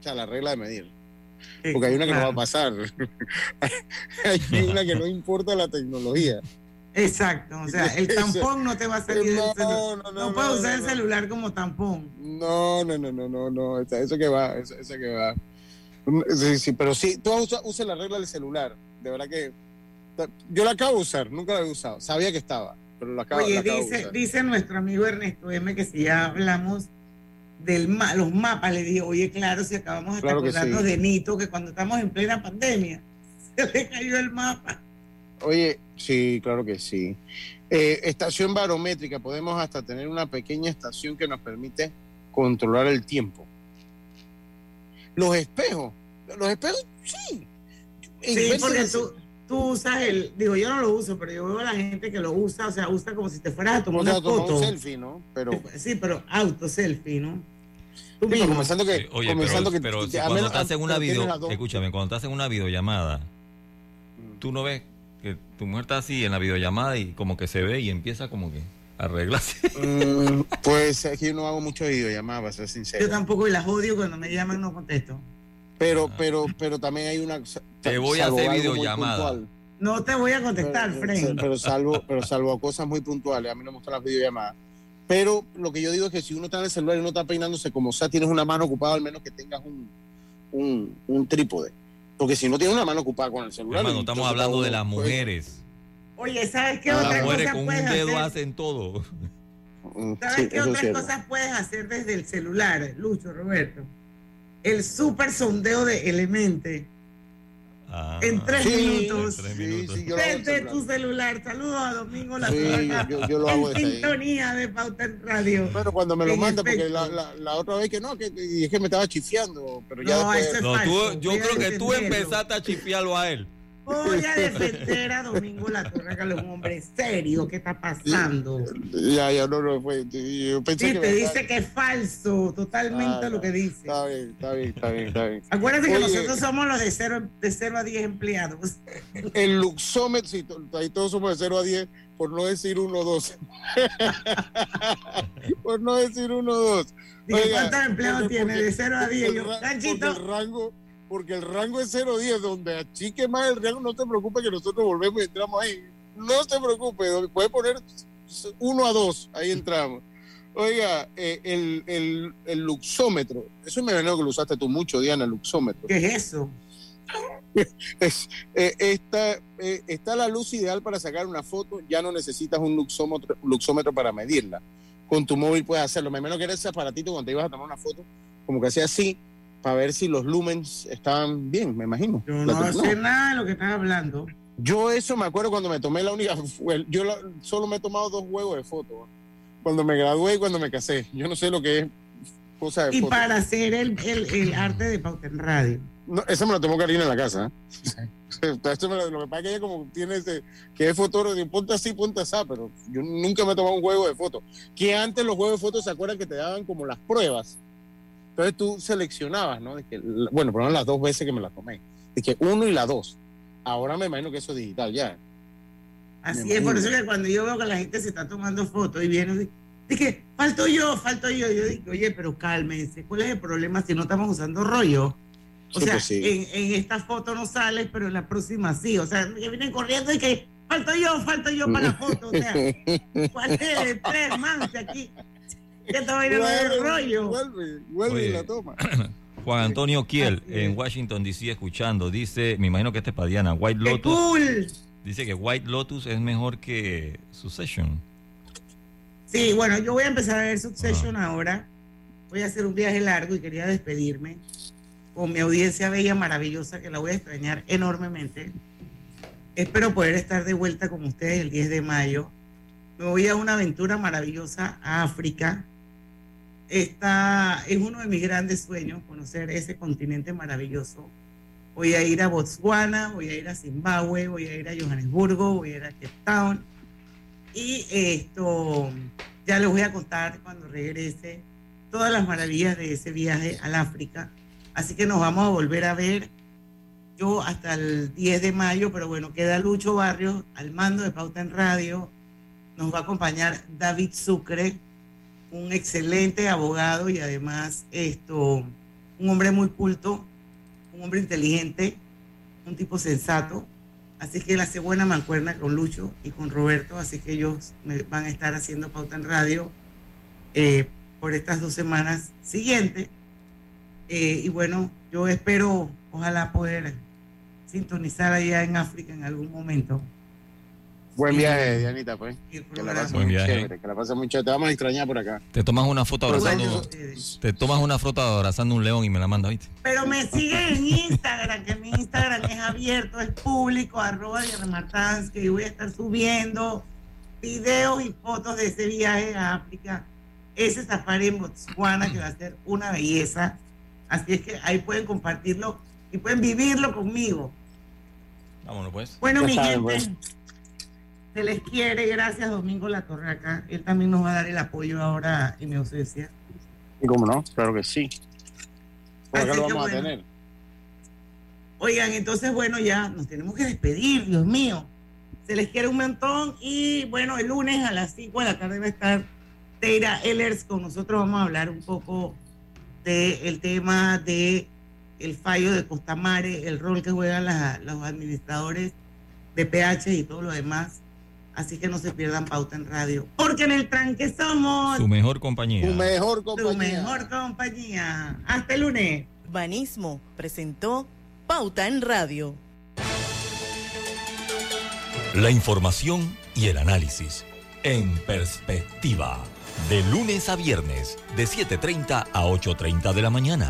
S4: o sea, la regla de medir. Porque hay una que no va a pasar. [laughs] hay una que no importa la tecnología.
S3: Exacto, o sea, el tampón no te va a salir
S4: No,
S3: del celular.
S4: no,
S3: No,
S4: no,
S3: puedes usar el celular como tampón.
S4: No, no, no, no, no, no. Eso, eso que va, eso, eso que va. Sí, sí, pero sí, tú usas usa la regla del celular. De verdad que. Yo la acabo de usar, nunca la había usado. Sabía que estaba, pero la acabo, la acabo de
S3: dice,
S4: usar.
S3: dice nuestro amigo Ernesto M que si ya hablamos de los mapas, le dije, oye, claro, si acabamos de
S4: Claro que
S3: acordarnos
S4: sí.
S3: de Nito, que cuando estamos en plena pandemia, [laughs] se le cayó el mapa.
S4: Oye, sí, claro que sí. Eh, estación barométrica, podemos hasta tener una pequeña estación que nos permite controlar el tiempo. Los espejos, los espejos, sí.
S3: Sí, porque tú, tú usas el, digo, yo no lo uso, pero yo veo a la gente que lo usa, o sea, usa como si te fueras a tomar una foto.
S4: un selfie, ¿no? Pero,
S3: Sí, pero auto selfie, ¿no? Tú
S4: Sí, pero
S3: mismo.
S4: comenzando que,
S5: Sí, oye,
S4: comenzando
S5: pero,
S4: que,
S5: pero
S4: que
S5: si
S4: a
S5: cuando
S4: menos-
S5: estás en una video, escúchame, cuando estás en una videollamada,
S4: Mm.
S5: tú no ves que tu mujer está así en la videollamada y como que se ve y empieza como que a arreglarse. [laughs]
S4: Mm, pues yo no hago mucho videollamadas, para ser sincero.
S3: Yo tampoco y las odio cuando me llaman no contesto.
S4: Pero, pero, pero también hay una.
S5: Te voy a hacer videollamada.
S4: puntual.
S3: No te voy a contestar,
S4: pero,
S3: Fren.
S4: pero salvo, pero salvo cosas muy puntuales, a mí no me gustan las videollamadas. Pero lo que yo digo es que si uno está en el celular y uno está peinándose como sea, tienes una mano ocupada, al menos que tengas un, un, un trípode. Porque si no tienes una mano ocupada con el celular.
S5: Hermano, estamos hablando de las
S4: pues,
S5: mujeres.
S3: Oye, ¿sabes qué
S5: Las
S3: otra
S5: mujeres
S3: cosa
S5: con un
S3: puedes
S5: dedo
S3: hacer?
S5: hacen todo.
S4: mm,
S3: ¿Sabes
S4: sí,
S3: qué otras cosas puedes hacer desde el celular, Lucho, Roberto? El super sondeo de Elemente
S5: Ah,
S3: en tres
S4: Sí,
S3: minutos.
S5: en tres
S4: Sí,
S5: minutos.
S4: sí,
S3: Desde tu celular. Saludos a Domingo La
S4: yo- yo lo hago
S3: En
S4: ahí.
S3: sintonía de Pauta en Radio.
S4: Bueno, cuando me lo manda, porque la, la, la otra vez que no, que, y es que me estaba chifiando, pero ya
S3: No,
S4: después-
S5: No, tú,
S3: falso,
S5: yo creo que tú empezaste a chifiarlo a él.
S3: Voy a defender a Domingo La es un hombre serio. ¿Qué está pasando?
S4: Ya, ya, no, no, fue. Yo pensé
S3: Sí,
S4: que
S3: te dice que es falso, totalmente
S4: Ah,
S3: lo que dice.
S4: Está bien, está bien, está bien, está bien.
S3: Acuérdate que nosotros somos los de 0 de cero a 10 empleados. [laughs]
S4: El luxómetro, sí, ahí todos somos de 0 a 10, por no decir 1 o 2. por no decir 1 o 2.
S3: Dije, ¿cuántos empleados tiene? De 0 a 10. Yo.
S4: El rango, porque el rango es 0-10, donde achique más el rango, no te preocupes que nosotros volvemos y entramos ahí. No te preocupes, puedes poner 1 a 2, ahí entramos. Oiga, eh, el, el, el, luxómetro, eso me venía que lo usaste tú mucho, Diana, el luxómetro.
S3: ¿Qué es eso? [laughs]
S4: es, eh, está, eh, está la luz ideal para sacar una foto, ya no necesitas un luxómetro, luxómetro para medirla. Con tu móvil puedes hacerlo. Me menos que era ese aparatito cuando te ibas a tomar una foto, como que hacía así, para ver si los lumens estaban bien, me imagino.
S3: Yo no sé nada de lo que estás hablando.
S4: Yo eso me acuerdo cuando me tomé la única, yo solo me he tomado dos juegos de fotos, cuando me gradué y cuando me casé. Yo no sé lo que es cosa de
S3: Y para hacer el, el, el arte de pauta en radio.
S4: No, esa me la tomó Karina en la casa. ¿eh? Esto me lo, lo, que pasa es que ella como tiene ese, que es fotógrafo, de ponte así, ponte así, pero yo nunca me he tomado un juego de fotos. Que antes los juegos de fotos se acuerdan que te daban como las pruebas. Entonces tú seleccionabas, ¿no? De que, bueno, por lo menos las dos veces que me la tomé. De que uno y la dos. Ahora me imagino que eso es digital ya.
S3: Así es, por eso que cuando yo veo que la gente se está tomando fotos y viene, dije, falto yo, falto yo. Yo digo, oye, pero cálmense, ¿cuál es el problema si no estamos usando rollo? O sea, sí. en, en, esta foto no sales, pero en la próxima sí. O sea, que vienen corriendo y que falto yo, falto yo para la foto. O sea, [laughs] ¿cuál es el aquí ya está bailando el rollo.
S4: Vuelve, vuelve
S5: Oye,
S4: y la toma. [clears throat]
S5: Juan Antonio Kiel, en Washington, D.C., escuchando, dice, me imagino que este es para Diana, White
S3: ¡Qué
S5: Lotus.
S3: cool!
S5: Dice que White Lotus es mejor que Succession.
S3: Sí, bueno, yo voy a empezar a ver Succession ahora. Voy a hacer un viaje largo y quería despedirme con mi audiencia bella, maravillosa, que la voy a extrañar enormemente. Espero poder estar de vuelta con ustedes el 10 de mayo. Me voy a una aventura maravillosa a África. Esta es uno de mis grandes sueños, conocer ese continente maravilloso. Voy a ir a Botswana, voy a ir a Zimbabue, voy a ir a Johannesburgo, voy a ir a Cape Town. Y esto ya les voy a contar cuando regrese todas las maravillas de ese viaje al África. Así que nos vamos a volver a ver yo hasta el 10 de mayo, pero bueno, queda Lucho Barrios al mando de Pauta en Radio. Nos va a acompañar David Sucre, un excelente abogado y además esto, un hombre muy culto, un hombre inteligente, un tipo sensato. Así que él hace buena mancuerna con Lucho y con Roberto, así que ellos me van a estar haciendo Pauta en Radio eh, por estas dos semanas siguientes. Eh, y bueno, yo espero, ojalá poder sintonizar allá en África en algún momento.
S4: Buen viaje, Dianita, pues. Que la pases muy
S5: viaje.
S4: chévere, que la pases muy chévere. Te vamos a extrañar por acá.
S5: Te tomas una foto
S3: Pues
S5: abrazando, te tomas una foto abrazando un león y me la mandas, ¿viste?
S3: Pero me siguen en Instagram, que mi Instagram es abierto, es público, arroba Diana que yo voy a estar subiendo videos y fotos de ese viaje a África, ese safari en Botswana, que va a ser una belleza. Así es que ahí pueden compartirlo y pueden vivirlo conmigo.
S5: Vámonos, pues.
S3: Bueno,
S5: Ya
S3: mi
S5: saben,
S3: gente,
S5: pues.
S3: Se les quiere. Gracias, Domingo La Torraca. Él también nos va a dar el apoyo ahora en mi ausencia.
S4: ¿Y cómo no? Claro que sí. Por acá lo vamos a tener.
S3: Oigan, entonces, bueno, ya nos tenemos que despedir, Dios mío. Se les quiere un montón y bueno, el lunes a las 5 de la tarde va a estar Teira Ellers con nosotros. Vamos a hablar un poco del tema de el fallo de Costamare, el rol que juegan las- los administradores de PH y todo lo demás. Así que no se pierdan pauta en radio. Porque en el tranque somos
S5: Su mejor compañía.
S4: mejor
S3: tu mejor compañía. Hasta el lunes.
S23: Banismo presentó Pauta en Radio.
S1: La información y el análisis en perspectiva. De lunes a viernes, de 7.30 a 8.30 de la mañana.